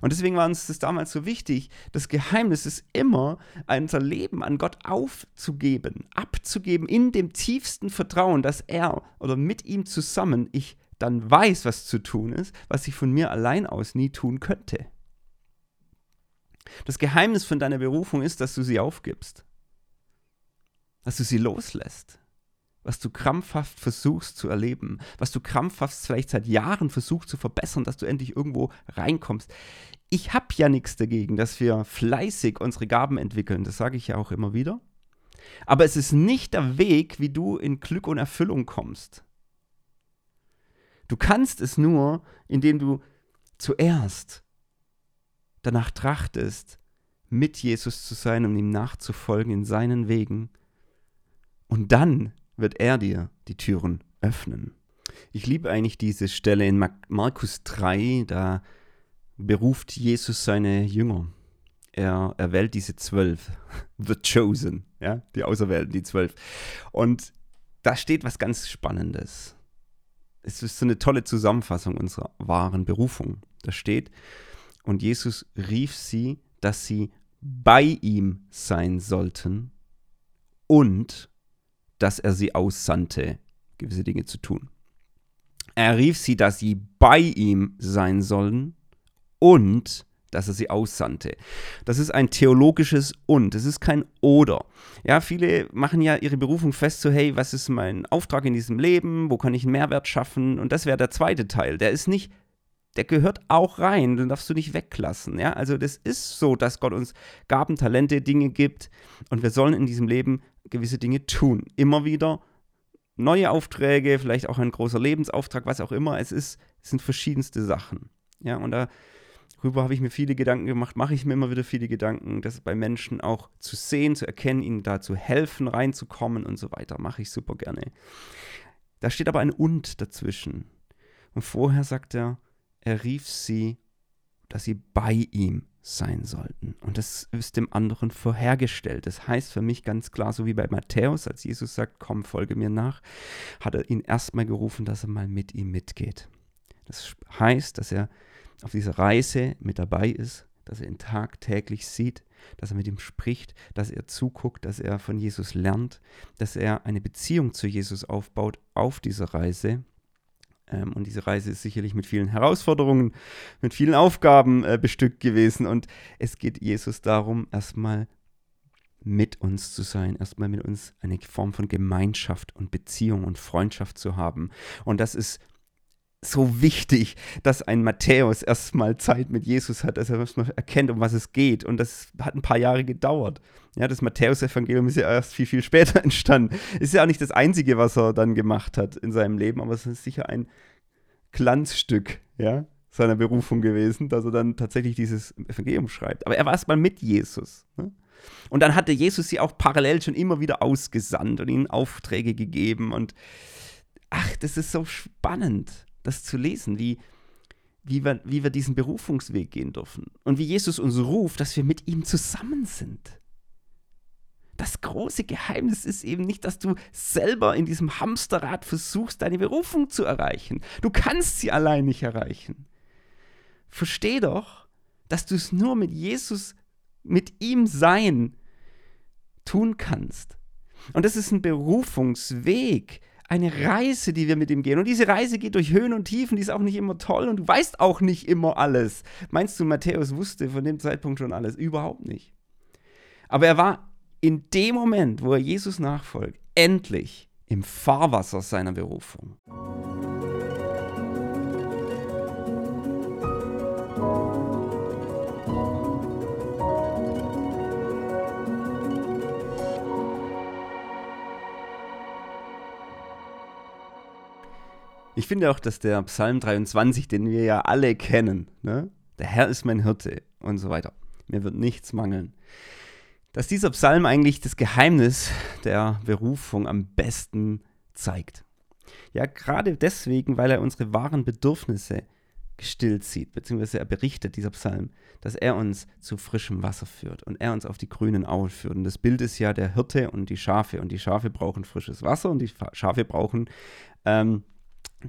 Und deswegen war uns das damals so wichtig. Das Geheimnis ist immer, unser Leben an Gott aufzugeben, abzugeben in dem tiefsten Vertrauen, dass er oder mit ihm zusammen ich dann weiß, was zu tun ist, was ich von mir allein aus nie tun könnte. Das Geheimnis von deiner Berufung ist, dass du sie aufgibst, dass du sie loslässt, was du krampfhaft versuchst zu erleben, was du krampfhaft vielleicht seit Jahren versuchst zu verbessern, dass du endlich irgendwo reinkommst. Ich habe ja nichts dagegen, dass wir fleißig unsere Gaben entwickeln, das sage ich ja auch immer wieder. Aber es ist nicht der Weg, wie du in Glück und Erfüllung kommst. Du kannst es nur, indem du zuerst danach trachtest, mit Jesus zu sein und ihm nachzufolgen in seinen Wegen. Und dann wird er dir die Türen öffnen. Ich liebe eigentlich diese Stelle in Markus 3, da beruft Jesus seine Jünger. Er erwählt diese zwölf, [LAUGHS] the chosen, ja, die Auserwählten, die zwölf. Und da steht was ganz Spannendes. Es ist so eine tolle Zusammenfassung unserer wahren Berufung. Da steht, und Jesus rief sie, dass sie bei ihm sein sollten und dass er sie aussandte, gewisse Dinge zu tun. Er rief sie, dass sie bei ihm sein sollen und dass er sie aussandte. Das ist ein theologisches Und, es ist kein Oder. Ja, viele machen ja ihre Berufung fest, so hey, was ist mein Auftrag in diesem Leben, wo kann ich einen Mehrwert schaffen und das wäre der zweite Teil. Der ist nicht, der gehört auch rein, den darfst du nicht weglassen. Ja, also das ist so, dass Gott uns Gaben, Talente, Dinge gibt und wir sollen in diesem Leben gewisse Dinge tun. Immer wieder neue Aufträge, vielleicht auch ein großer Lebensauftrag, was auch immer. Es ist, es sind verschiedenste Sachen. Ja, und darüber habe ich mir viele Gedanken gemacht, mache ich mir immer wieder viele Gedanken, das bei Menschen auch zu sehen, zu erkennen, ihnen da zu helfen, reinzukommen und so weiter. Mache ich super gerne. Da steht aber ein Und dazwischen. Und vorher sagt er, er rief sie, dass sie bei ihm sein sollten. Und das ist dem anderen vorhergestellt. Das heißt für mich ganz klar, so wie bei Matthäus, als Jesus sagt, komm, folge mir nach, hat er ihn erstmal gerufen, dass er mal mit ihm mitgeht. Das heißt, dass er auf dieser Reise mit dabei ist, dass er ihn tagtäglich sieht, dass er mit ihm spricht, dass er zuguckt, dass er von Jesus lernt, dass er eine Beziehung zu Jesus aufbaut auf dieser Reise ähm, und diese Reise ist sicherlich mit vielen Herausforderungen, mit vielen Aufgaben äh, bestückt gewesen. Und es geht Jesus darum, erstmal mit uns zu sein, erstmal mit uns eine Form von Gemeinschaft und Beziehung und Freundschaft zu haben. Und das ist so wichtig, dass ein Matthäus erstmal Zeit mit Jesus hat, dass er erstmal erkennt, um was es geht. Und das hat ein paar Jahre gedauert. Ja, das Matthäus-Evangelium ist ja erst viel, viel [LAUGHS] später entstanden. Ist ja auch nicht das Einzige, was er dann gemacht hat in seinem Leben, aber es ist sicher ein Glanzstück, ja. seiner Berufung gewesen, dass er dann tatsächlich dieses Evangelium schreibt. Aber er war erstmal mit Jesus. Ne? Und dann hatte Jesus sie auch parallel schon immer wieder ausgesandt und ihnen Aufträge gegeben. Und ach, das ist so spannend, das zu lesen, wie, wie, wir, wie wir diesen Berufungsweg gehen dürfen. Und wie Jesus uns ruft, dass wir mit ihm zusammen sind. Das große Geheimnis ist eben nicht, dass du selber in diesem Hamsterrad versuchst, deine Berufung zu erreichen. Du kannst sie allein nicht erreichen. Versteh doch, dass du es nur mit Jesus, mit ihm sein, tun kannst. Und das ist ein Berufungsweg, eine Reise, die wir mit ihm gehen. Und diese Reise geht durch Höhen und Tiefen, die ist auch nicht immer toll und du weißt auch nicht immer alles. Meinst du, Matthäus wusste von dem Zeitpunkt schon alles? Überhaupt nicht. Aber er war in dem Moment, wo er Jesus nachfolgt, endlich im Fahrwasser seiner Berufung. Ich finde auch, dass der Psalm 23, den wir ja alle kennen, ne? der Herr ist mein Hirte und so weiter, mir wird nichts mangeln, dass dieser Psalm eigentlich das Geheimnis der Berufung am besten zeigt. Ja, gerade deswegen, weil er unsere wahren Bedürfnisse gestillt sieht, beziehungsweise er berichtet, dieser Psalm, dass er uns zu frischem Wasser führt und er uns auf die grünen Auen führt. Und das Bild ist ja der Hirte und die Schafe. Und die Schafe brauchen frisches Wasser und die Schafe brauchen ähm,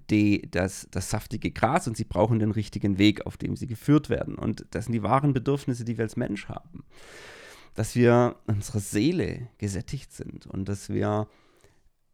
die, das, das saftige Gras und sie brauchen den richtigen Weg, auf dem sie geführt werden. Und das sind die wahren Bedürfnisse, die wir als Mensch haben dass wir unsere Seele gesättigt sind und dass wir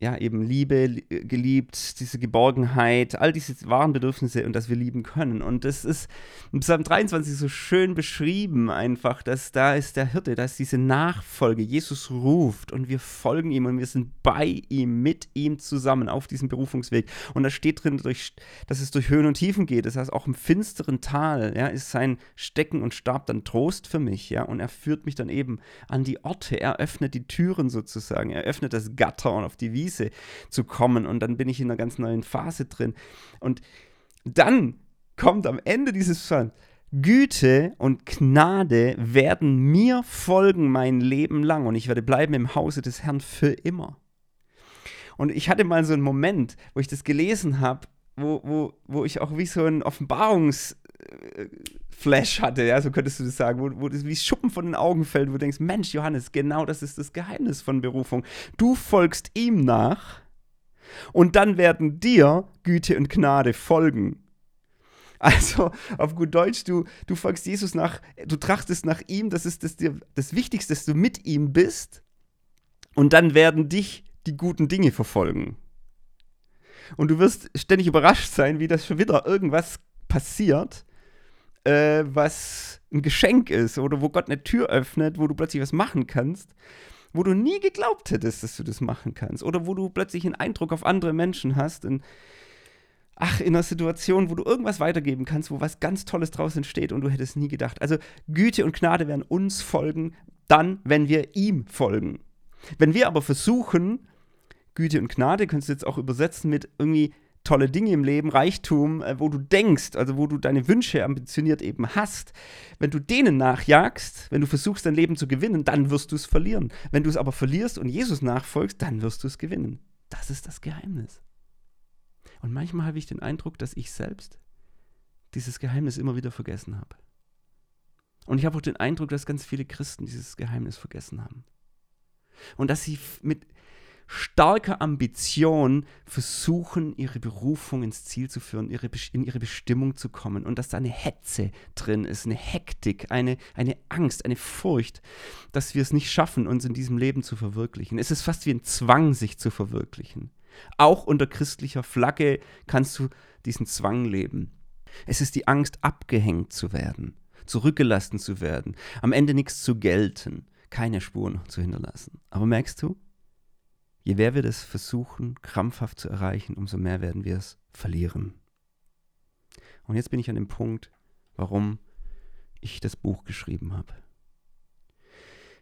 ja, eben Liebe geliebt, diese Geborgenheit, all diese wahren Bedürfnisse und dass wir lieben können. Und das ist im Psalm 23 so schön beschrieben, einfach, dass da ist der Hirte, da ist diese Nachfolge. Jesus ruft und wir folgen ihm und wir sind bei ihm, mit ihm zusammen auf diesem Berufungsweg. Und da steht drin, dass es durch Höhen und Tiefen geht. Das heißt, auch im finsteren Tal ja, ist sein Stecken und Stab dann Trost für mich. Ja, und er führt mich dann eben an die Orte. Er öffnet die Türen sozusagen. Er öffnet das Gatter und auf die Wiese Krise zu kommen. Und dann bin ich in einer ganz neuen Phase drin. Und dann kommt am Ende dieses Psalms, Güte und Gnade werden mir folgen mein Leben lang und ich werde bleiben im Hause des Herrn für immer. Und ich hatte mal so einen Moment, wo ich das gelesen habe, wo, wo, wo ich auch wie so ein Offenbarungs, Flash hatte, ja, so könntest du das sagen, wo, wo das wie Schuppen von den Augen fällt, wo du denkst, Mensch, Johannes, genau das ist das Geheimnis von Berufung. Du folgst ihm nach und dann werden dir Güte und Gnade folgen. Also auf gut Deutsch, du, du folgst Jesus nach, du trachtest nach ihm, das ist das, das Wichtigste, dass du mit ihm bist und dann werden dich die guten Dinge verfolgen. Und du wirst ständig überrascht sein, wie das schon wieder irgendwas passiert, äh, was ein Geschenk ist oder wo Gott eine Tür öffnet, wo du plötzlich was machen kannst, wo du nie geglaubt hättest, dass du das machen kannst oder wo du plötzlich einen Eindruck auf andere Menschen hast. In, ach, in einer Situation, wo du irgendwas weitergeben kannst, wo was ganz Tolles draus entsteht und du hättest nie gedacht. Also Güte und Gnade werden uns folgen, dann, wenn wir ihm folgen. Wenn wir aber versuchen, Güte und Gnade, könntest du jetzt auch übersetzen mit irgendwie tolle Dinge im Leben, Reichtum, äh, wo du denkst, also wo du deine Wünsche ambitioniert eben hast, wenn du denen nachjagst, wenn du versuchst, dein Leben zu gewinnen, dann wirst du es verlieren. Wenn du es aber verlierst und Jesus nachfolgst, dann wirst du es gewinnen. Das ist das Geheimnis. Und manchmal habe ich den Eindruck, dass ich selbst dieses Geheimnis immer wieder vergessen habe. Und ich habe auch den Eindruck, dass ganz viele Christen dieses Geheimnis vergessen haben. Und dass sie mit, starker Ambition versuchen, ihre Berufung ins Ziel zu führen, ihre, in ihre Bestimmung zu kommen und dass da eine Hetze drin ist, eine Hektik, eine, eine Angst, eine Furcht, dass wir es nicht schaffen, uns in diesem Leben zu verwirklichen. Es ist fast wie ein Zwang, sich zu verwirklichen. Auch unter christlicher Flagge kannst du diesen Zwang leben. Es ist die Angst, abgehängt zu werden, zurückgelassen zu werden, am Ende nichts zu gelten, keine Spuren zu hinterlassen. Aber merkst du, Je mehr wir das versuchen, krampfhaft zu erreichen, umso mehr werden wir es verlieren. Und jetzt bin ich an dem Punkt, warum ich das Buch geschrieben habe.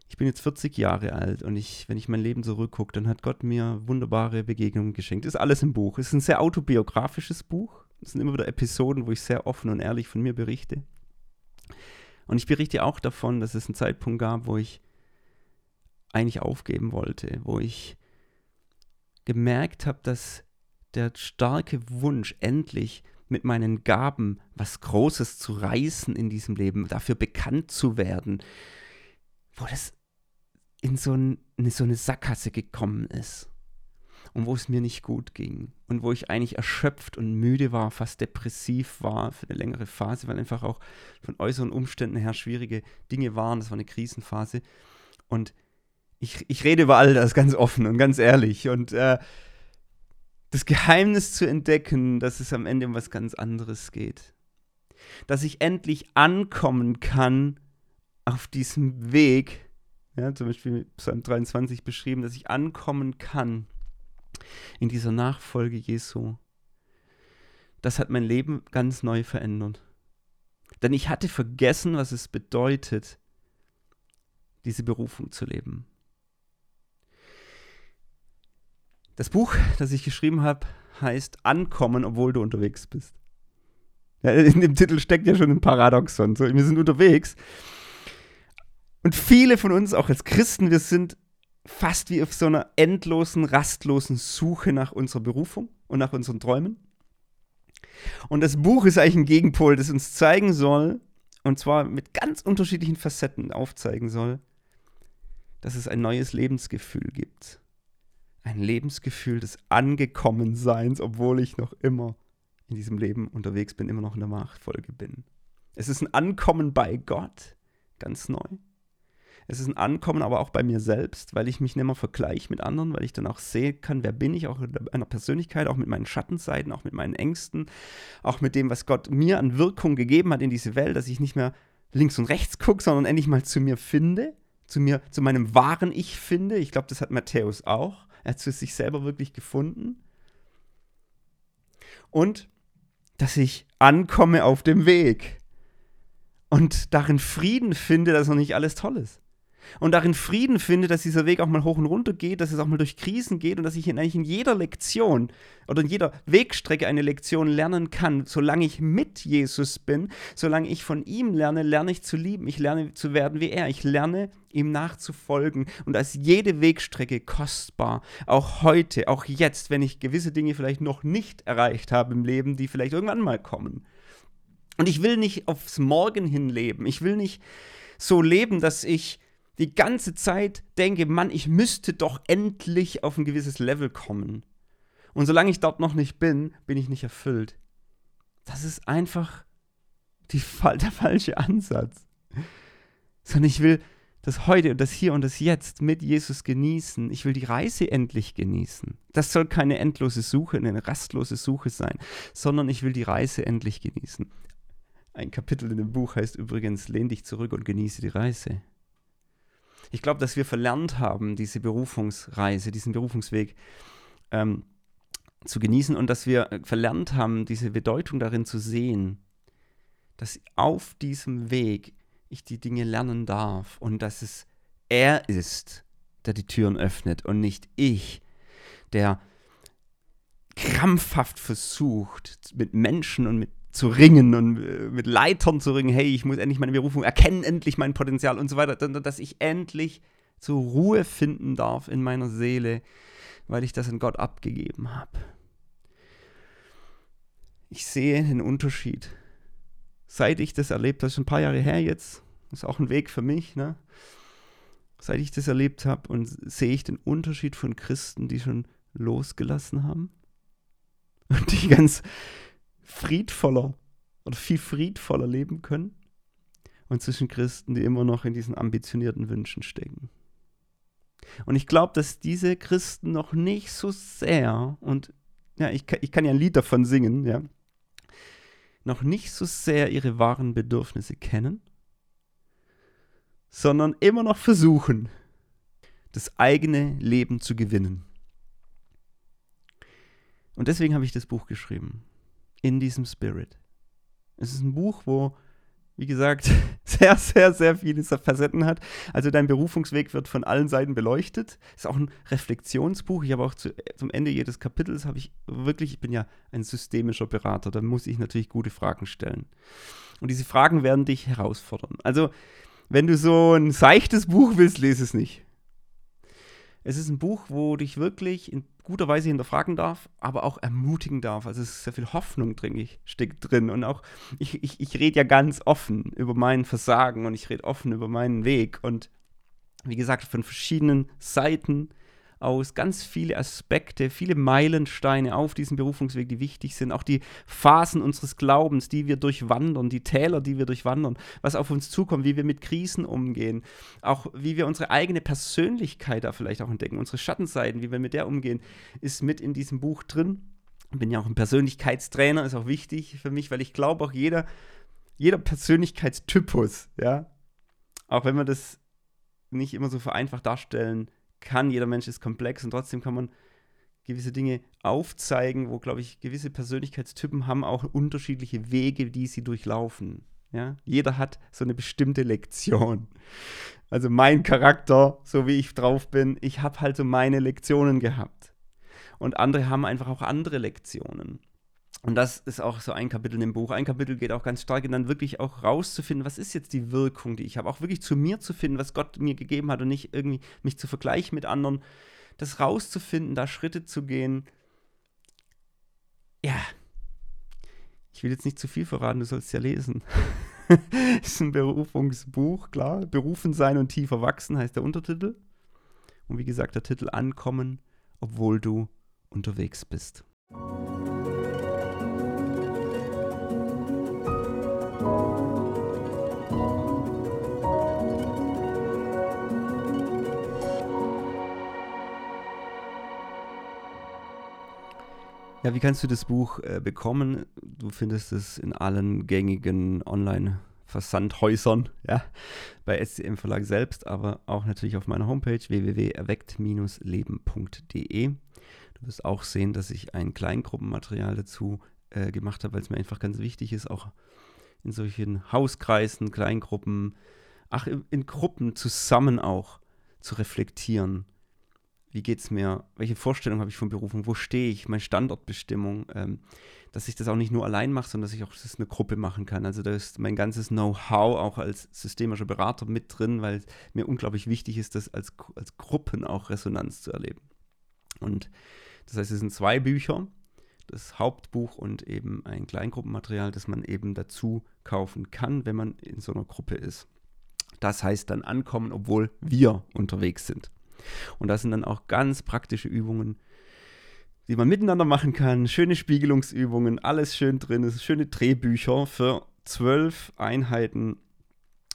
Ich bin jetzt 40 Jahre alt und ich, wenn ich mein Leben zurückgucke, dann hat Gott mir wunderbare Begegnungen geschenkt. Ist alles im Buch. Es ist ein sehr autobiografisches Buch. Es sind immer wieder Episoden, wo ich sehr offen und ehrlich von mir berichte. Und ich berichte auch davon, dass es einen Zeitpunkt gab, wo ich eigentlich aufgeben wollte, wo ich gemerkt habe, dass der starke Wunsch, endlich mit meinen Gaben was Großes zu reißen in diesem Leben, dafür bekannt zu werden, wo das in so, ein, in so eine Sackgasse gekommen ist und wo es mir nicht gut ging und wo ich eigentlich erschöpft und müde war, fast depressiv war für eine längere Phase, weil einfach auch von äußeren Umständen her schwierige Dinge waren. Das war eine Krisenphase. Und ich, ich rede über all das ganz offen und ganz ehrlich. Und äh, das Geheimnis zu entdecken, dass es am Ende um was ganz anderes geht. Dass ich endlich ankommen kann auf diesem Weg, ja, zum Beispiel Psalm 23 beschrieben, dass ich ankommen kann in dieser Nachfolge Jesu. Das hat mein Leben ganz neu verändert. Denn ich hatte vergessen, was es bedeutet, diese Berufung zu leben. Das Buch, das ich geschrieben habe, heißt Ankommen, obwohl du unterwegs bist. Ja, in dem Titel steckt ja schon ein Paradoxon. So, wir sind unterwegs. Und viele von uns, auch als Christen, wir sind fast wie auf so einer endlosen, rastlosen Suche nach unserer Berufung und nach unseren Träumen. Und das Buch ist eigentlich ein Gegenpol, das uns zeigen soll, und zwar mit ganz unterschiedlichen Facetten aufzeigen soll, dass es ein neues Lebensgefühl gibt ein Lebensgefühl des Angekommenseins, obwohl ich noch immer in diesem Leben unterwegs bin, immer noch in der Machtfolge bin. Es ist ein Ankommen bei Gott, ganz neu. Es ist ein Ankommen aber auch bei mir selbst, weil ich mich nicht mehr vergleiche mit anderen, weil ich dann auch sehen kann, wer bin ich, auch in einer Persönlichkeit, auch mit meinen Schattenseiten, auch mit meinen Ängsten, auch mit dem, was Gott mir an Wirkung gegeben hat in diese Welt, dass ich nicht mehr links und rechts gucke, sondern endlich mal zu mir finde, zu mir, zu meinem wahren Ich finde. Ich glaube, das hat Matthäus auch. Er hat zu sich selber wirklich gefunden. Und dass ich ankomme auf dem Weg und darin Frieden finde, dass noch nicht alles toll ist und darin Frieden finde, dass dieser Weg auch mal hoch und runter geht, dass es auch mal durch Krisen geht und dass ich in, eigentlich in jeder Lektion oder in jeder Wegstrecke eine Lektion lernen kann. Solange ich mit Jesus bin, solange ich von ihm lerne, lerne ich zu lieben. Ich lerne zu werden wie er. Ich lerne ihm nachzufolgen. Und ist jede Wegstrecke kostbar. Auch heute, auch jetzt, wenn ich gewisse Dinge vielleicht noch nicht erreicht habe im Leben, die vielleicht irgendwann mal kommen. Und ich will nicht aufs Morgen hin leben. Ich will nicht so leben, dass ich die ganze Zeit denke, Mann, ich müsste doch endlich auf ein gewisses Level kommen. Und solange ich dort noch nicht bin, bin ich nicht erfüllt. Das ist einfach die, der falsche Ansatz. Sondern ich will das heute und das hier und das jetzt mit Jesus genießen. Ich will die Reise endlich genießen. Das soll keine endlose Suche, eine rastlose Suche sein, sondern ich will die Reise endlich genießen. Ein Kapitel in dem Buch heißt übrigens, lehn dich zurück und genieße die Reise. Ich glaube, dass wir verlernt haben, diese Berufungsreise, diesen Berufungsweg ähm, zu genießen und dass wir verlernt haben, diese Bedeutung darin zu sehen, dass auf diesem Weg ich die Dinge lernen darf und dass es er ist, der die Türen öffnet und nicht ich, der krampfhaft versucht, mit Menschen und mit zu ringen und äh, mit Leitern zu ringen, hey, ich muss endlich meine Berufung erkennen, endlich mein Potenzial und so weiter, dass ich endlich zur Ruhe finden darf in meiner Seele, weil ich das an Gott abgegeben habe. Ich sehe den Unterschied. Seit ich das erlebt habe, das ist ein paar Jahre her jetzt, ist auch ein Weg für mich, ne? Seit ich das erlebt habe und sehe ich den Unterschied von Christen, die schon losgelassen haben und die ganz friedvoller oder viel friedvoller leben können und zwischen Christen, die immer noch in diesen ambitionierten Wünschen stecken. Und ich glaube, dass diese Christen noch nicht so sehr, und ja, ich, ich kann ja ein Lied davon singen, ja, noch nicht so sehr ihre wahren Bedürfnisse kennen, sondern immer noch versuchen, das eigene Leben zu gewinnen. Und deswegen habe ich das Buch geschrieben in diesem Spirit. Es ist ein Buch, wo wie gesagt, [LAUGHS] sehr, sehr, sehr viele Facetten hat. Also dein Berufungsweg wird von allen Seiten beleuchtet. Ist auch ein Reflexionsbuch. Ich habe auch zu, zum Ende jedes Kapitels habe ich wirklich, ich bin ja ein systemischer Berater, da muss ich natürlich gute Fragen stellen. Und diese Fragen werden dich herausfordern. Also, wenn du so ein seichtes Buch willst, lese es nicht. Es ist ein Buch, wo dich wirklich in guter Weise hinterfragen darf, aber auch ermutigen darf. Also es ist sehr viel Hoffnung drin, steckt drin. Und auch, ich, ich, ich rede ja ganz offen über mein Versagen und ich rede offen über meinen Weg. Und wie gesagt, von verschiedenen Seiten aus ganz viele Aspekte, viele Meilensteine auf diesem Berufungsweg, die wichtig sind. Auch die Phasen unseres Glaubens, die wir durchwandern, die Täler, die wir durchwandern, was auf uns zukommt, wie wir mit Krisen umgehen, auch wie wir unsere eigene Persönlichkeit da vielleicht auch entdecken, unsere Schattenseiten, wie wir mit der umgehen, ist mit in diesem Buch drin. Ich bin ja auch ein Persönlichkeitstrainer, ist auch wichtig für mich, weil ich glaube, auch jeder, jeder Persönlichkeitstypus, ja, auch wenn wir das nicht immer so vereinfacht darstellen kann. Jeder Mensch ist komplex und trotzdem kann man gewisse Dinge aufzeigen, wo, glaube ich, gewisse Persönlichkeitstypen haben auch unterschiedliche Wege, die sie durchlaufen. Ja? Jeder hat so eine bestimmte Lektion. Also mein Charakter, so wie ich drauf bin, ich habe halt so meine Lektionen gehabt. Und andere haben einfach auch andere Lektionen. Und das ist auch so ein Kapitel im Buch. Ein Kapitel geht auch ganz stark in dann wirklich auch rauszufinden, was ist jetzt die Wirkung, die ich habe. Auch wirklich zu mir zu finden, was Gott mir gegeben hat und nicht irgendwie mich zu vergleichen mit anderen. Das rauszufinden, da Schritte zu gehen. Ja. Ich will jetzt nicht zu viel verraten, du sollst ja lesen. [LAUGHS] ist ein Berufungsbuch, klar. Berufen sein und tiefer wachsen heißt der Untertitel. Und wie gesagt, der Titel Ankommen, obwohl du unterwegs bist. Ja, wie kannst du das Buch äh, bekommen? Du findest es in allen gängigen Online-Versandhäusern, ja, bei SCM Verlag selbst, aber auch natürlich auf meiner Homepage www.erweckt-leben.de. Du wirst auch sehen, dass ich ein Kleingruppenmaterial dazu äh, gemacht habe, weil es mir einfach ganz wichtig ist, auch in solchen Hauskreisen, Kleingruppen, ach, in, in Gruppen zusammen auch zu reflektieren wie geht es mir, welche Vorstellung habe ich von Berufung, wo stehe ich, meine Standortbestimmung, ähm, dass ich das auch nicht nur allein mache, sondern dass ich auch das eine Gruppe machen kann. Also da ist mein ganzes Know-how auch als systemischer Berater mit drin, weil mir unglaublich wichtig ist, das als, als Gruppen auch Resonanz zu erleben. Und das heißt, es sind zwei Bücher, das Hauptbuch und eben ein Kleingruppenmaterial, das man eben dazu kaufen kann, wenn man in so einer Gruppe ist. Das heißt dann ankommen, obwohl wir unterwegs sind. Und da sind dann auch ganz praktische Übungen, die man miteinander machen kann. Schöne Spiegelungsübungen, alles schön drin. Sind schöne Drehbücher für zwölf Einheiten,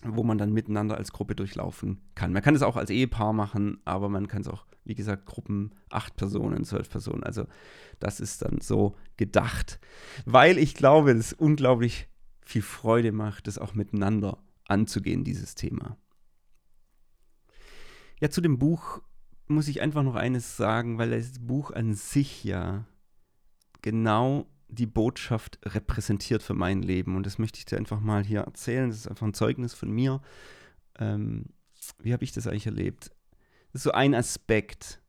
wo man dann miteinander als Gruppe durchlaufen kann. Man kann es auch als Ehepaar machen, aber man kann es auch, wie gesagt, Gruppen, acht Personen, zwölf Personen. Also das ist dann so gedacht, weil ich glaube, es unglaublich viel Freude macht, das auch miteinander anzugehen, dieses Thema. Ja, zu dem Buch muss ich einfach noch eines sagen, weil das Buch an sich ja genau die Botschaft repräsentiert für mein Leben. Und das möchte ich dir einfach mal hier erzählen. Das ist einfach ein Zeugnis von mir. Ähm, wie habe ich das eigentlich erlebt? Das ist so ein Aspekt.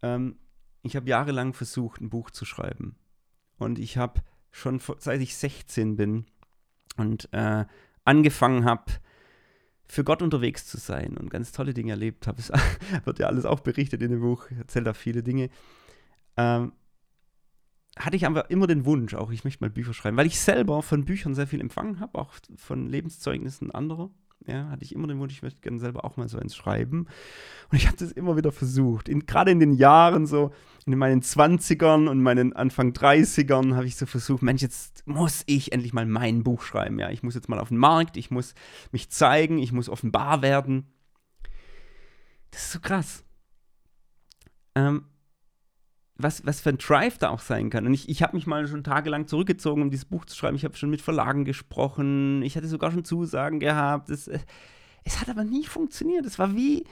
Ähm, ich habe jahrelang versucht, ein Buch zu schreiben. Und ich habe schon seit ich 16 bin und äh, angefangen habe, für Gott unterwegs zu sein und ganz tolle Dinge erlebt habe. [LAUGHS] Es wird ja alles auch berichtet in dem Buch, erzählt da viele Dinge. Ähm, hatte ich einfach immer den Wunsch, auch ich möchte mal Bücher schreiben, weil ich selber von Büchern sehr viel empfangen habe, auch von Lebenszeugnissen anderer ja, hatte ich immer den Wunsch, ich möchte gerne selber auch mal so eins schreiben. Und ich habe das immer wieder versucht. Gerade in den Jahren, so in meinen 20ern und meinen Anfang 30ern, habe ich so versucht, Mensch, jetzt muss ich endlich mal mein Buch schreiben. Ja, ich muss jetzt mal auf den Markt, ich muss mich zeigen, ich muss offenbar werden. Das ist so krass. Ähm, was, was für ein Drive da auch sein kann. Und ich, ich habe mich mal schon tagelang zurückgezogen, um dieses Buch zu schreiben. Ich habe schon mit Verlagen gesprochen. Ich hatte sogar schon Zusagen gehabt. Es, äh, es hat aber nie funktioniert. Es war wie,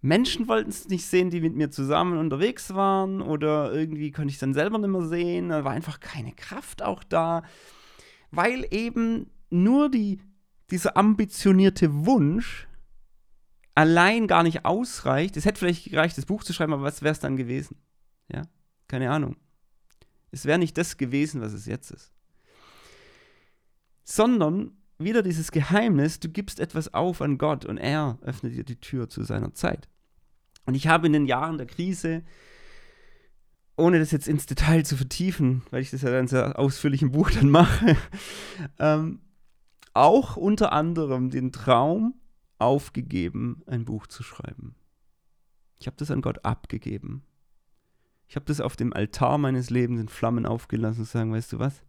Menschen wollten es nicht sehen, die mit mir zusammen unterwegs waren. Oder irgendwie konnte ich es dann selber nicht mehr sehen. Da war einfach keine Kraft auch da. Weil eben nur die, dieser ambitionierte Wunsch allein gar nicht ausreicht. Es hätte vielleicht gereicht, das Buch zu schreiben, aber was wäre es dann gewesen? Ja, keine Ahnung. Es wäre nicht das gewesen, was es jetzt ist. Sondern wieder dieses Geheimnis, du gibst etwas auf an Gott und er öffnet dir die Tür zu seiner Zeit. Und ich habe in den Jahren der Krise, ohne das jetzt ins Detail zu vertiefen, weil ich das ja dann sehr ausführlich im Buch dann mache, [LAUGHS] ähm, auch unter anderem den Traum aufgegeben, ein Buch zu schreiben. Ich habe das an Gott abgegeben. Ich habe das auf dem Altar meines Lebens in Flammen aufgelassen und sagen, weißt du was?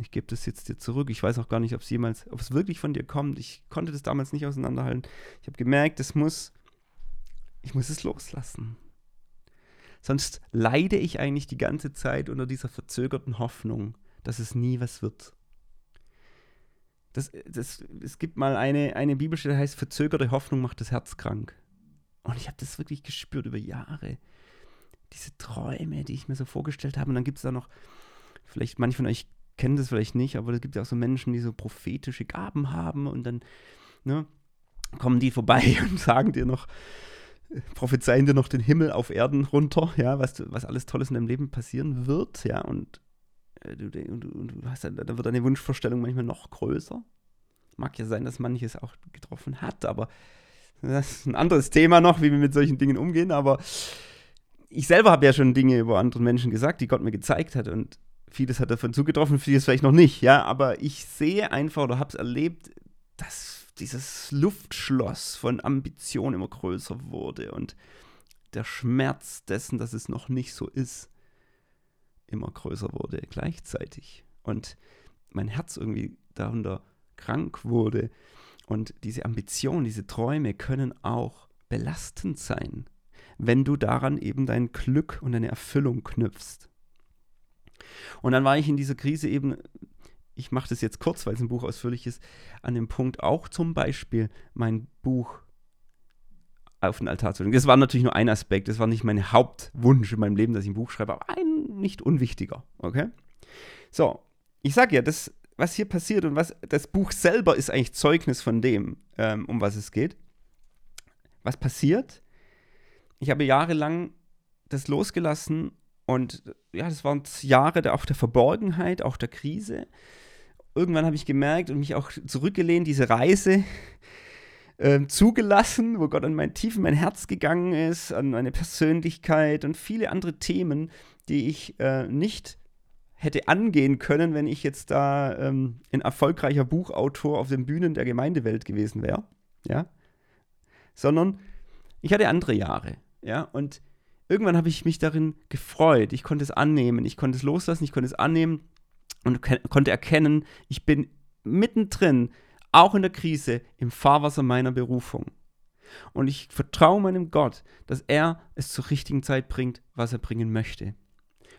Ich gebe das jetzt dir zurück. Ich weiß auch gar nicht, ob es jemals, ob es wirklich von dir kommt. Ich konnte das damals nicht auseinanderhalten. Ich habe gemerkt, es muss, ich muss es loslassen. Sonst leide ich eigentlich die ganze Zeit unter dieser verzögerten Hoffnung, dass es nie was wird. Das, das, es gibt mal eine, eine Bibelstelle, die heißt, verzögerte Hoffnung macht das Herz krank. Und ich habe das wirklich gespürt über Jahre. Diese Träume, die ich mir so vorgestellt habe. Und dann gibt es da noch, vielleicht manche von euch kennen das vielleicht nicht, aber es gibt ja auch so Menschen, die so prophetische Gaben haben und dann ne, kommen die vorbei [LAUGHS] und sagen dir noch, prophezeien dir noch den Himmel auf Erden runter, ja, was, was alles Tolles in deinem Leben passieren wird, ja, und äh, du, du, du hast, da wird deine Wunschvorstellung manchmal noch größer. Mag ja sein, dass manches auch getroffen hat, aber das ist ein anderes Thema noch, wie wir mit solchen Dingen umgehen. Aber ich selber habe ja schon Dinge über andere Menschen gesagt, die Gott mir gezeigt hat und vieles hat davon zugetroffen, vieles vielleicht noch nicht, ja. Aber ich sehe einfach oder habe es erlebt, dass dieses Luftschloss von Ambition immer größer wurde und der Schmerz dessen, dass es noch nicht so ist, immer größer wurde gleichzeitig. Und mein Herz irgendwie darunter krank wurde. Und diese Ambitionen, diese Träume können auch belastend sein, wenn du daran eben dein Glück und deine Erfüllung knüpfst. Und dann war ich in dieser Krise eben, ich mache das jetzt kurz, weil es ein Buch ausführlich ist, an dem Punkt auch zum Beispiel mein Buch auf den Altar zu legen. Das war natürlich nur ein Aspekt, das war nicht mein Hauptwunsch in meinem Leben, dass ich ein Buch schreibe, aber ein nicht unwichtiger, okay? So, ich sage ja, das, was hier passiert und was das Buch selber ist eigentlich Zeugnis von dem, ähm, um was es geht. Was passiert? Ich habe jahrelang das losgelassen und ja, das waren Jahre der, auch der Verborgenheit, auch der Krise. Irgendwann habe ich gemerkt und mich auch zurückgelehnt, diese Reise [LAUGHS] äh, zugelassen, wo Gott an mein Tief in mein Herz gegangen ist, an meine Persönlichkeit und viele andere Themen, die ich äh, nicht hätte angehen können, wenn ich jetzt da ähm, ein erfolgreicher Buchautor auf den Bühnen der Gemeindewelt gewesen wäre. Ja. Sondern ich hatte andere Jahre. Ja. Und irgendwann habe ich mich darin gefreut. Ich konnte es annehmen. Ich konnte es loslassen. Ich konnte es annehmen und konnte erkennen, ich bin mittendrin auch in der Krise, im Fahrwasser meiner Berufung. Und ich vertraue meinem Gott, dass er es zur richtigen Zeit bringt, was er bringen möchte.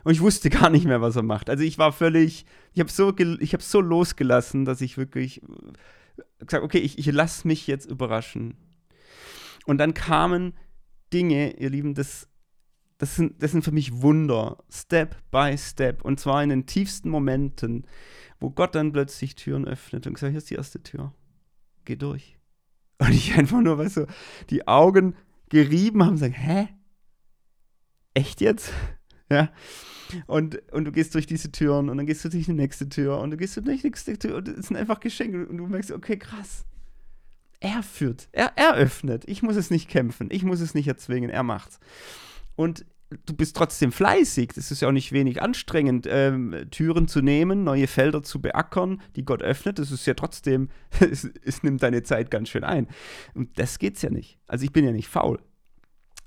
Und ich wusste [LAUGHS] gar nicht mehr, was er macht. Also ich war völlig, ich habe so, hab so losgelassen, dass ich wirklich gesagt okay, ich, ich lasse mich jetzt überraschen. Und dann kamen Dinge, ihr Lieben, das, das, sind, das sind für mich Wunder, Step by Step. Und zwar in den tiefsten Momenten, wo Gott dann plötzlich Türen öffnet und sagt, hier ist die erste Tür. Geh durch. [LAUGHS] Und ich einfach nur, weißt du, die Augen gerieben haben sagen, hä? Echt jetzt? [LAUGHS] Ja. Und, und du gehst durch diese Türen und dann gehst du durch die nächste Tür und du gehst durch die nächste Tür und es sind einfach Geschenke und du merkst, okay, krass. Er führt, er, er öffnet. Ich muss es nicht kämpfen, ich muss es nicht erzwingen, er macht's. Und du bist trotzdem fleißig. Das ist ja auch nicht wenig anstrengend, ähm, Türen zu nehmen, neue Felder zu beackern, die Gott öffnet. Das ist ja trotzdem, [LAUGHS] es, es nimmt deine Zeit ganz schön ein. Und das geht's ja nicht. Also ich bin ja nicht faul.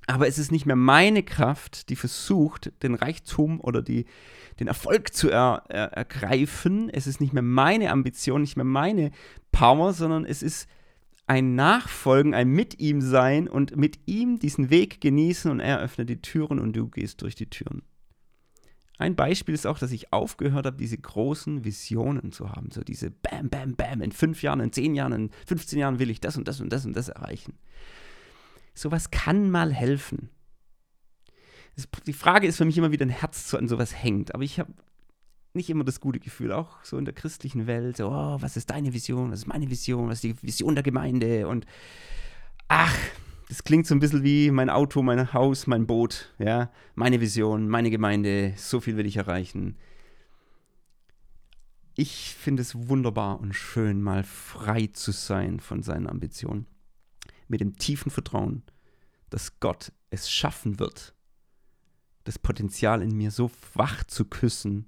Aber es ist nicht mehr meine Kraft, die versucht, den Reichtum oder die, den Erfolg zu er, er, ergreifen. Es ist nicht mehr meine Ambition, nicht mehr meine Power, sondern es ist ein Nachfolgen, ein mit ihm sein und mit ihm diesen Weg genießen und er öffnet die Türen und du gehst durch die Türen. Ein Beispiel ist auch, dass ich aufgehört habe, diese großen Visionen zu haben. So diese Bam, Bam, Bam. In fünf Jahren, in zehn Jahren, in 15 Jahren will ich das und das und das und das erreichen. Sowas kann mal helfen. Die Frage ist für mich immer, wie dein Herz an sowas hängt. Aber ich habe nicht immer das gute Gefühl, auch so in der christlichen Welt, oh, was ist deine Vision, was ist meine Vision, was ist die Vision der Gemeinde und ach, das klingt so ein bisschen wie mein Auto, mein Haus, mein Boot, ja, meine Vision, meine Gemeinde, so viel will ich erreichen. Ich finde es wunderbar und schön, mal frei zu sein von seinen Ambitionen. Mit dem tiefen Vertrauen, dass Gott es schaffen wird, das Potenzial in mir so wach zu küssen,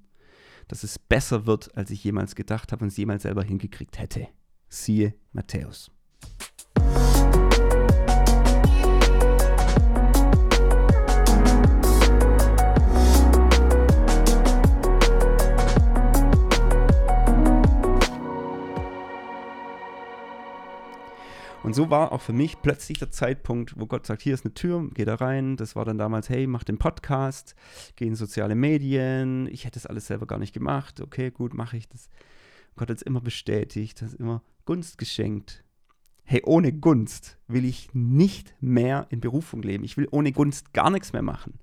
dass es besser wird, als ich jemals gedacht habe und es jemals selber hingekriegt hätte. Siehe Matthäus. Und so war auch für mich plötzlich der Zeitpunkt, wo Gott sagt, hier ist eine Tür, geh da rein. Das war dann damals, hey, mach den Podcast, geh in soziale Medien. Ich hätte das alles selber gar nicht gemacht. Okay, gut, mache ich das. Gott hat es immer bestätigt, hat immer Gunst geschenkt. Hey, ohne Gunst will ich nicht mehr in Berufung leben. Ich will ohne Gunst gar nichts mehr machen.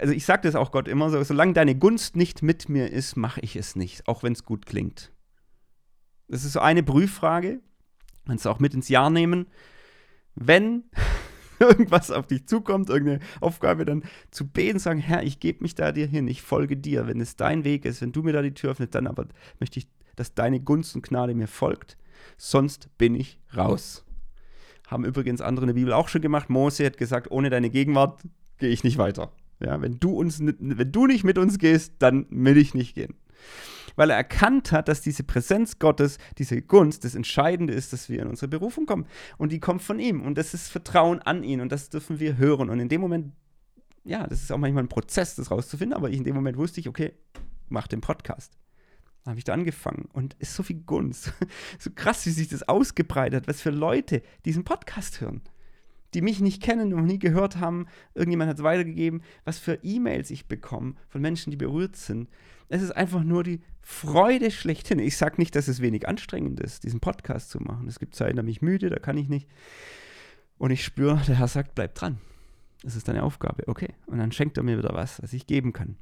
Also ich sage das auch Gott immer so, solange deine Gunst nicht mit mir ist, mache ich es nicht, auch wenn es gut klingt. Das ist so eine Prüffrage, Kannst du auch mit ins Jahr nehmen. Wenn [LAUGHS] irgendwas auf dich zukommt, irgendeine Aufgabe, dann zu beten, sagen, Herr, ich gebe mich da dir hin, ich folge dir. Wenn es dein Weg ist, wenn du mir da die Tür öffnest, dann aber möchte ich, dass deine Gunst und Gnade mir folgt. Sonst bin ich raus. Haben übrigens andere in der Bibel auch schon gemacht. Mose hat gesagt, ohne deine Gegenwart gehe ich nicht weiter. Ja, wenn du uns, wenn du nicht mit uns gehst, dann will ich nicht gehen weil er erkannt hat, dass diese Präsenz Gottes, diese Gunst, das Entscheidende ist, dass wir in unsere Berufung kommen. Und die kommt von ihm. Und das ist Vertrauen an ihn. Und das dürfen wir hören. Und in dem Moment, ja, das ist auch manchmal ein Prozess, das rauszufinden. Aber in dem Moment wusste ich, okay, mach den Podcast. Dann habe ich da angefangen und ist so viel Gunst. [LAUGHS] so krass, wie sich das ausgebreitet hat, was für Leute diesen Podcast hören die mich nicht kennen, noch nie gehört haben, irgendjemand hat es weitergegeben, was für E-Mails ich bekomme von Menschen, die berührt sind. Es ist einfach nur die Freude schlechthin. Ich sage nicht, dass es wenig anstrengend ist, diesen Podcast zu machen. Es gibt Zeiten, da bin ich müde, da kann ich nicht. Und ich spüre, der Herr sagt, bleib dran. Das ist deine Aufgabe. Okay. Und dann schenkt er mir wieder was, was ich geben kann.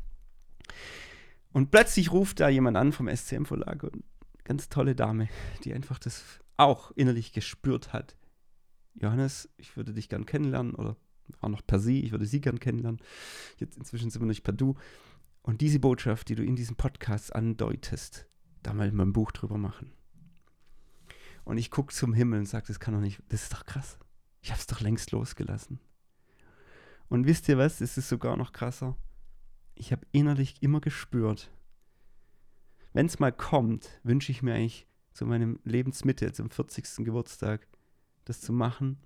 Und plötzlich ruft da jemand an vom SCM-Verlag und ganz tolle Dame, die einfach das auch innerlich gespürt hat. Johannes, ich würde dich gern kennenlernen oder war noch per Sie, ich würde Sie gern kennenlernen. Jetzt inzwischen sind wir nicht per Du. Und diese Botschaft, die du in diesem Podcast andeutest, da mal mein Buch drüber machen. Und ich gucke zum Himmel und sage, das kann doch nicht, das ist doch krass. Ich habe es doch längst losgelassen. Und wisst ihr was, es ist sogar noch krasser. Ich habe innerlich immer gespürt, wenn es mal kommt, wünsche ich mir eigentlich zu meinem Lebensmitte, zum 40. Geburtstag, das zu machen.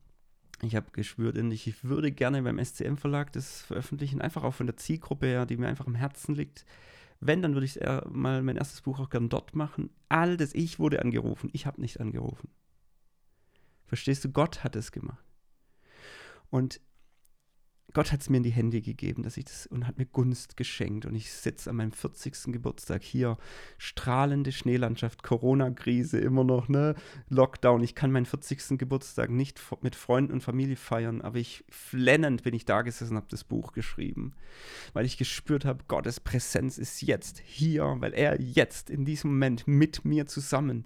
Ich habe gespürt, ich würde gerne beim SCM-Verlag das veröffentlichen, einfach auch von der Zielgruppe her, die mir einfach am Herzen liegt. Wenn, dann würde ich mal mein erstes Buch auch gerne dort machen. All das, ich wurde angerufen, ich habe nicht angerufen. Verstehst du, Gott hat es gemacht. Und Gott hat es mir in die Hände gegeben, dass ich das und hat mir Gunst geschenkt. Und ich sitze an meinem 40. Geburtstag hier, strahlende Schneelandschaft, Corona-Krise, immer noch, ne? Lockdown. Ich kann meinen 40. Geburtstag nicht mit Freunden und Familie feiern, aber ich flennend bin ich da gesessen und habe das Buch geschrieben, weil ich gespürt habe, Gottes Präsenz ist jetzt hier, weil er jetzt in diesem Moment mit mir zusammen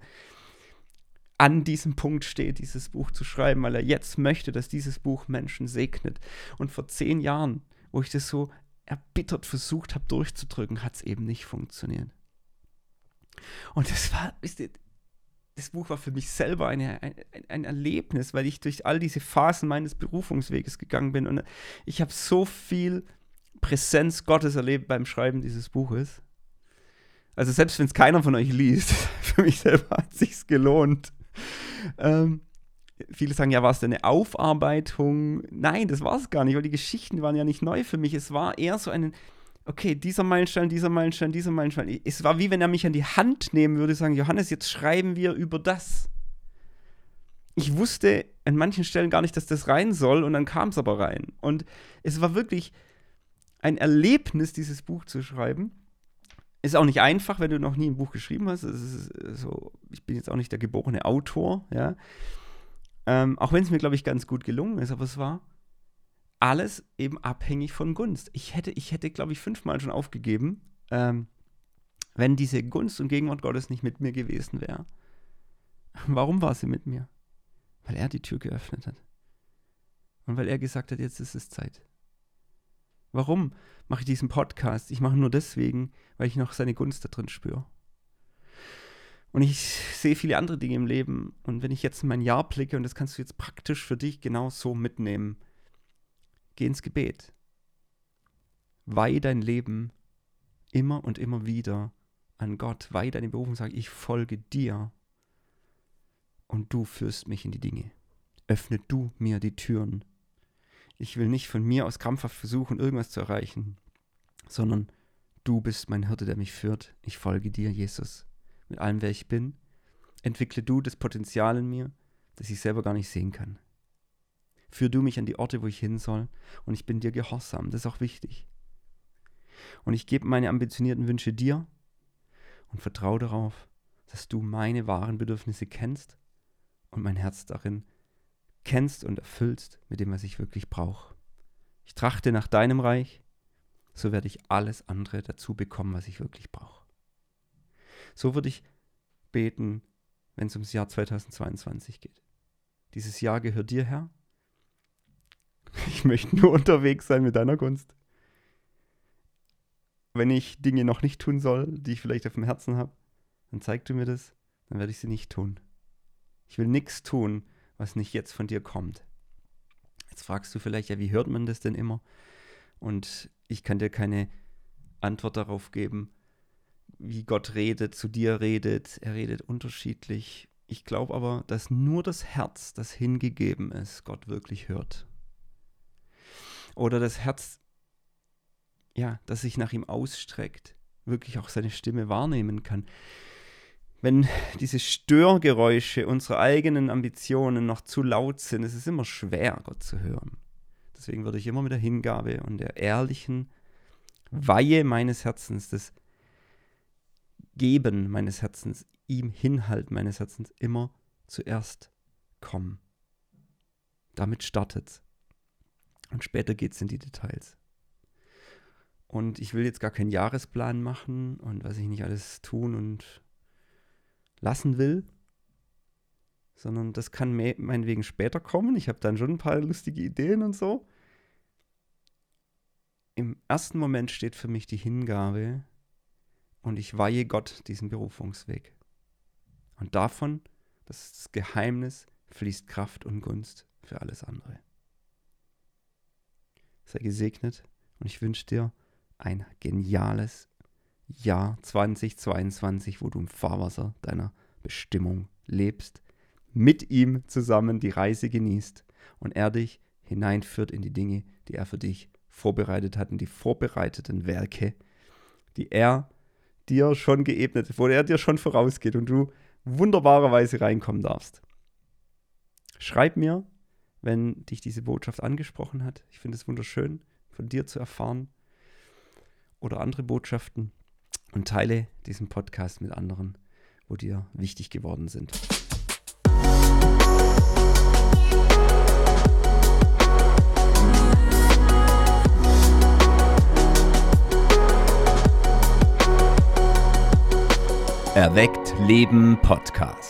an diesem Punkt steht, dieses Buch zu schreiben, weil er jetzt möchte, dass dieses Buch Menschen segnet. Und vor zehn Jahren, wo ich das so erbittert versucht habe durchzudrücken, hat es eben nicht funktioniert. Und das war, wisst ihr, das Buch war für mich selber eine, ein, ein, Erlebnis, weil ich durch all diese Phasen meines Berufungsweges gegangen bin und ich habe so viel Präsenz Gottes erlebt beim Schreiben dieses Buches. Also selbst wenn es keiner von euch liest, [LAUGHS] für mich selber hat es sich gelohnt [LAUGHS] ähm, viele sagen, ja, war es denn eine Aufarbeitung? Nein, das war es gar nicht, weil die Geschichten waren ja nicht neu für mich. Es war eher so ein, okay, dieser Meilenstein, dieser Meilenstein, dieser Meilenstein. Es war wie wenn er mich an die Hand nehmen würde, sagen, Johannes, jetzt schreiben wir über das. Ich wusste an manchen Stellen gar nicht, dass das rein soll und dann kam es aber rein. Und es war wirklich ein Erlebnis, dieses Buch zu schreiben. Ist auch nicht einfach, wenn du noch nie ein Buch geschrieben hast. So, ich bin jetzt auch nicht der geborene Autor, ja. Ähm, auch wenn es mir, glaube ich, ganz gut gelungen ist, aber es war alles eben abhängig von Gunst. Ich hätte, ich hätte, glaube ich, fünfmal schon aufgegeben. Ähm, wenn diese Gunst und Gegenwart Gottes nicht mit mir gewesen wäre, warum war sie mit mir? Weil er die Tür geöffnet hat. Und weil er gesagt hat, jetzt ist es Zeit. Warum mache ich diesen Podcast? Ich mache nur deswegen, weil ich noch seine Gunst da drin spüre. Und ich sehe viele andere Dinge im Leben. Und wenn ich jetzt in mein Jahr blicke, und das kannst du jetzt praktisch für dich genau so mitnehmen, geh ins Gebet. Weih dein Leben immer und immer wieder an Gott. Weih deine Berufung, sag ich folge dir. Und du führst mich in die Dinge. Öffne du mir die Türen. Ich will nicht von mir aus krampfhaft versuchen, irgendwas zu erreichen, sondern du bist mein Hirte, der mich führt. Ich folge dir, Jesus mit allem, wer ich bin. Entwickle du das Potenzial in mir, das ich selber gar nicht sehen kann. Führ du mich an die Orte, wo ich hin soll, und ich bin dir gehorsam. Das ist auch wichtig. Und ich gebe meine ambitionierten Wünsche dir und vertraue darauf, dass du meine wahren Bedürfnisse kennst und mein Herz darin kennst und erfüllst mit dem, was ich wirklich brauche. Ich trachte nach deinem Reich, so werde ich alles andere dazu bekommen, was ich wirklich brauche. So würde ich beten, wenn es ums Jahr 2022 geht. Dieses Jahr gehört dir, Herr. Ich möchte nur unterwegs sein mit deiner Gunst. Wenn ich Dinge noch nicht tun soll, die ich vielleicht auf dem Herzen habe, dann zeig du mir das, dann werde ich sie nicht tun. Ich will nichts tun, was nicht jetzt von dir kommt. Jetzt fragst du vielleicht, ja, wie hört man das denn immer? Und ich kann dir keine Antwort darauf geben, wie Gott redet, zu dir redet. Er redet unterschiedlich. Ich glaube aber, dass nur das Herz, das hingegeben ist, Gott wirklich hört. Oder das Herz, ja, das sich nach ihm ausstreckt, wirklich auch seine Stimme wahrnehmen kann. Wenn diese Störgeräusche unserer eigenen Ambitionen noch zu laut sind, ist es immer schwer, Gott zu hören. Deswegen würde ich immer mit der Hingabe und der ehrlichen Weihe meines Herzens, des Geben meines Herzens, ihm Hinhalt meines Herzens immer zuerst kommen. Damit startet Und später geht es in die Details. Und ich will jetzt gar keinen Jahresplan machen und was ich nicht alles tun und lassen will, sondern das kann meinetwegen später kommen. Ich habe dann schon ein paar lustige Ideen und so. Im ersten Moment steht für mich die Hingabe und ich weihe Gott diesen Berufungsweg. Und davon, das ist das Geheimnis, fließt Kraft und Gunst für alles andere. Sei gesegnet und ich wünsche dir ein geniales Jahr 2022, wo du im Fahrwasser deiner Bestimmung lebst, mit ihm zusammen die Reise genießt und er dich hineinführt in die Dinge, die er für dich vorbereitet hat, in die vorbereiteten Werke, die er dir schon geebnet, wo er dir schon vorausgeht und du wunderbarerweise reinkommen darfst. Schreib mir, wenn dich diese Botschaft angesprochen hat. Ich finde es wunderschön, von dir zu erfahren oder andere Botschaften und teile diesen Podcast mit anderen, wo dir wichtig geworden sind. Erweckt Leben Podcast.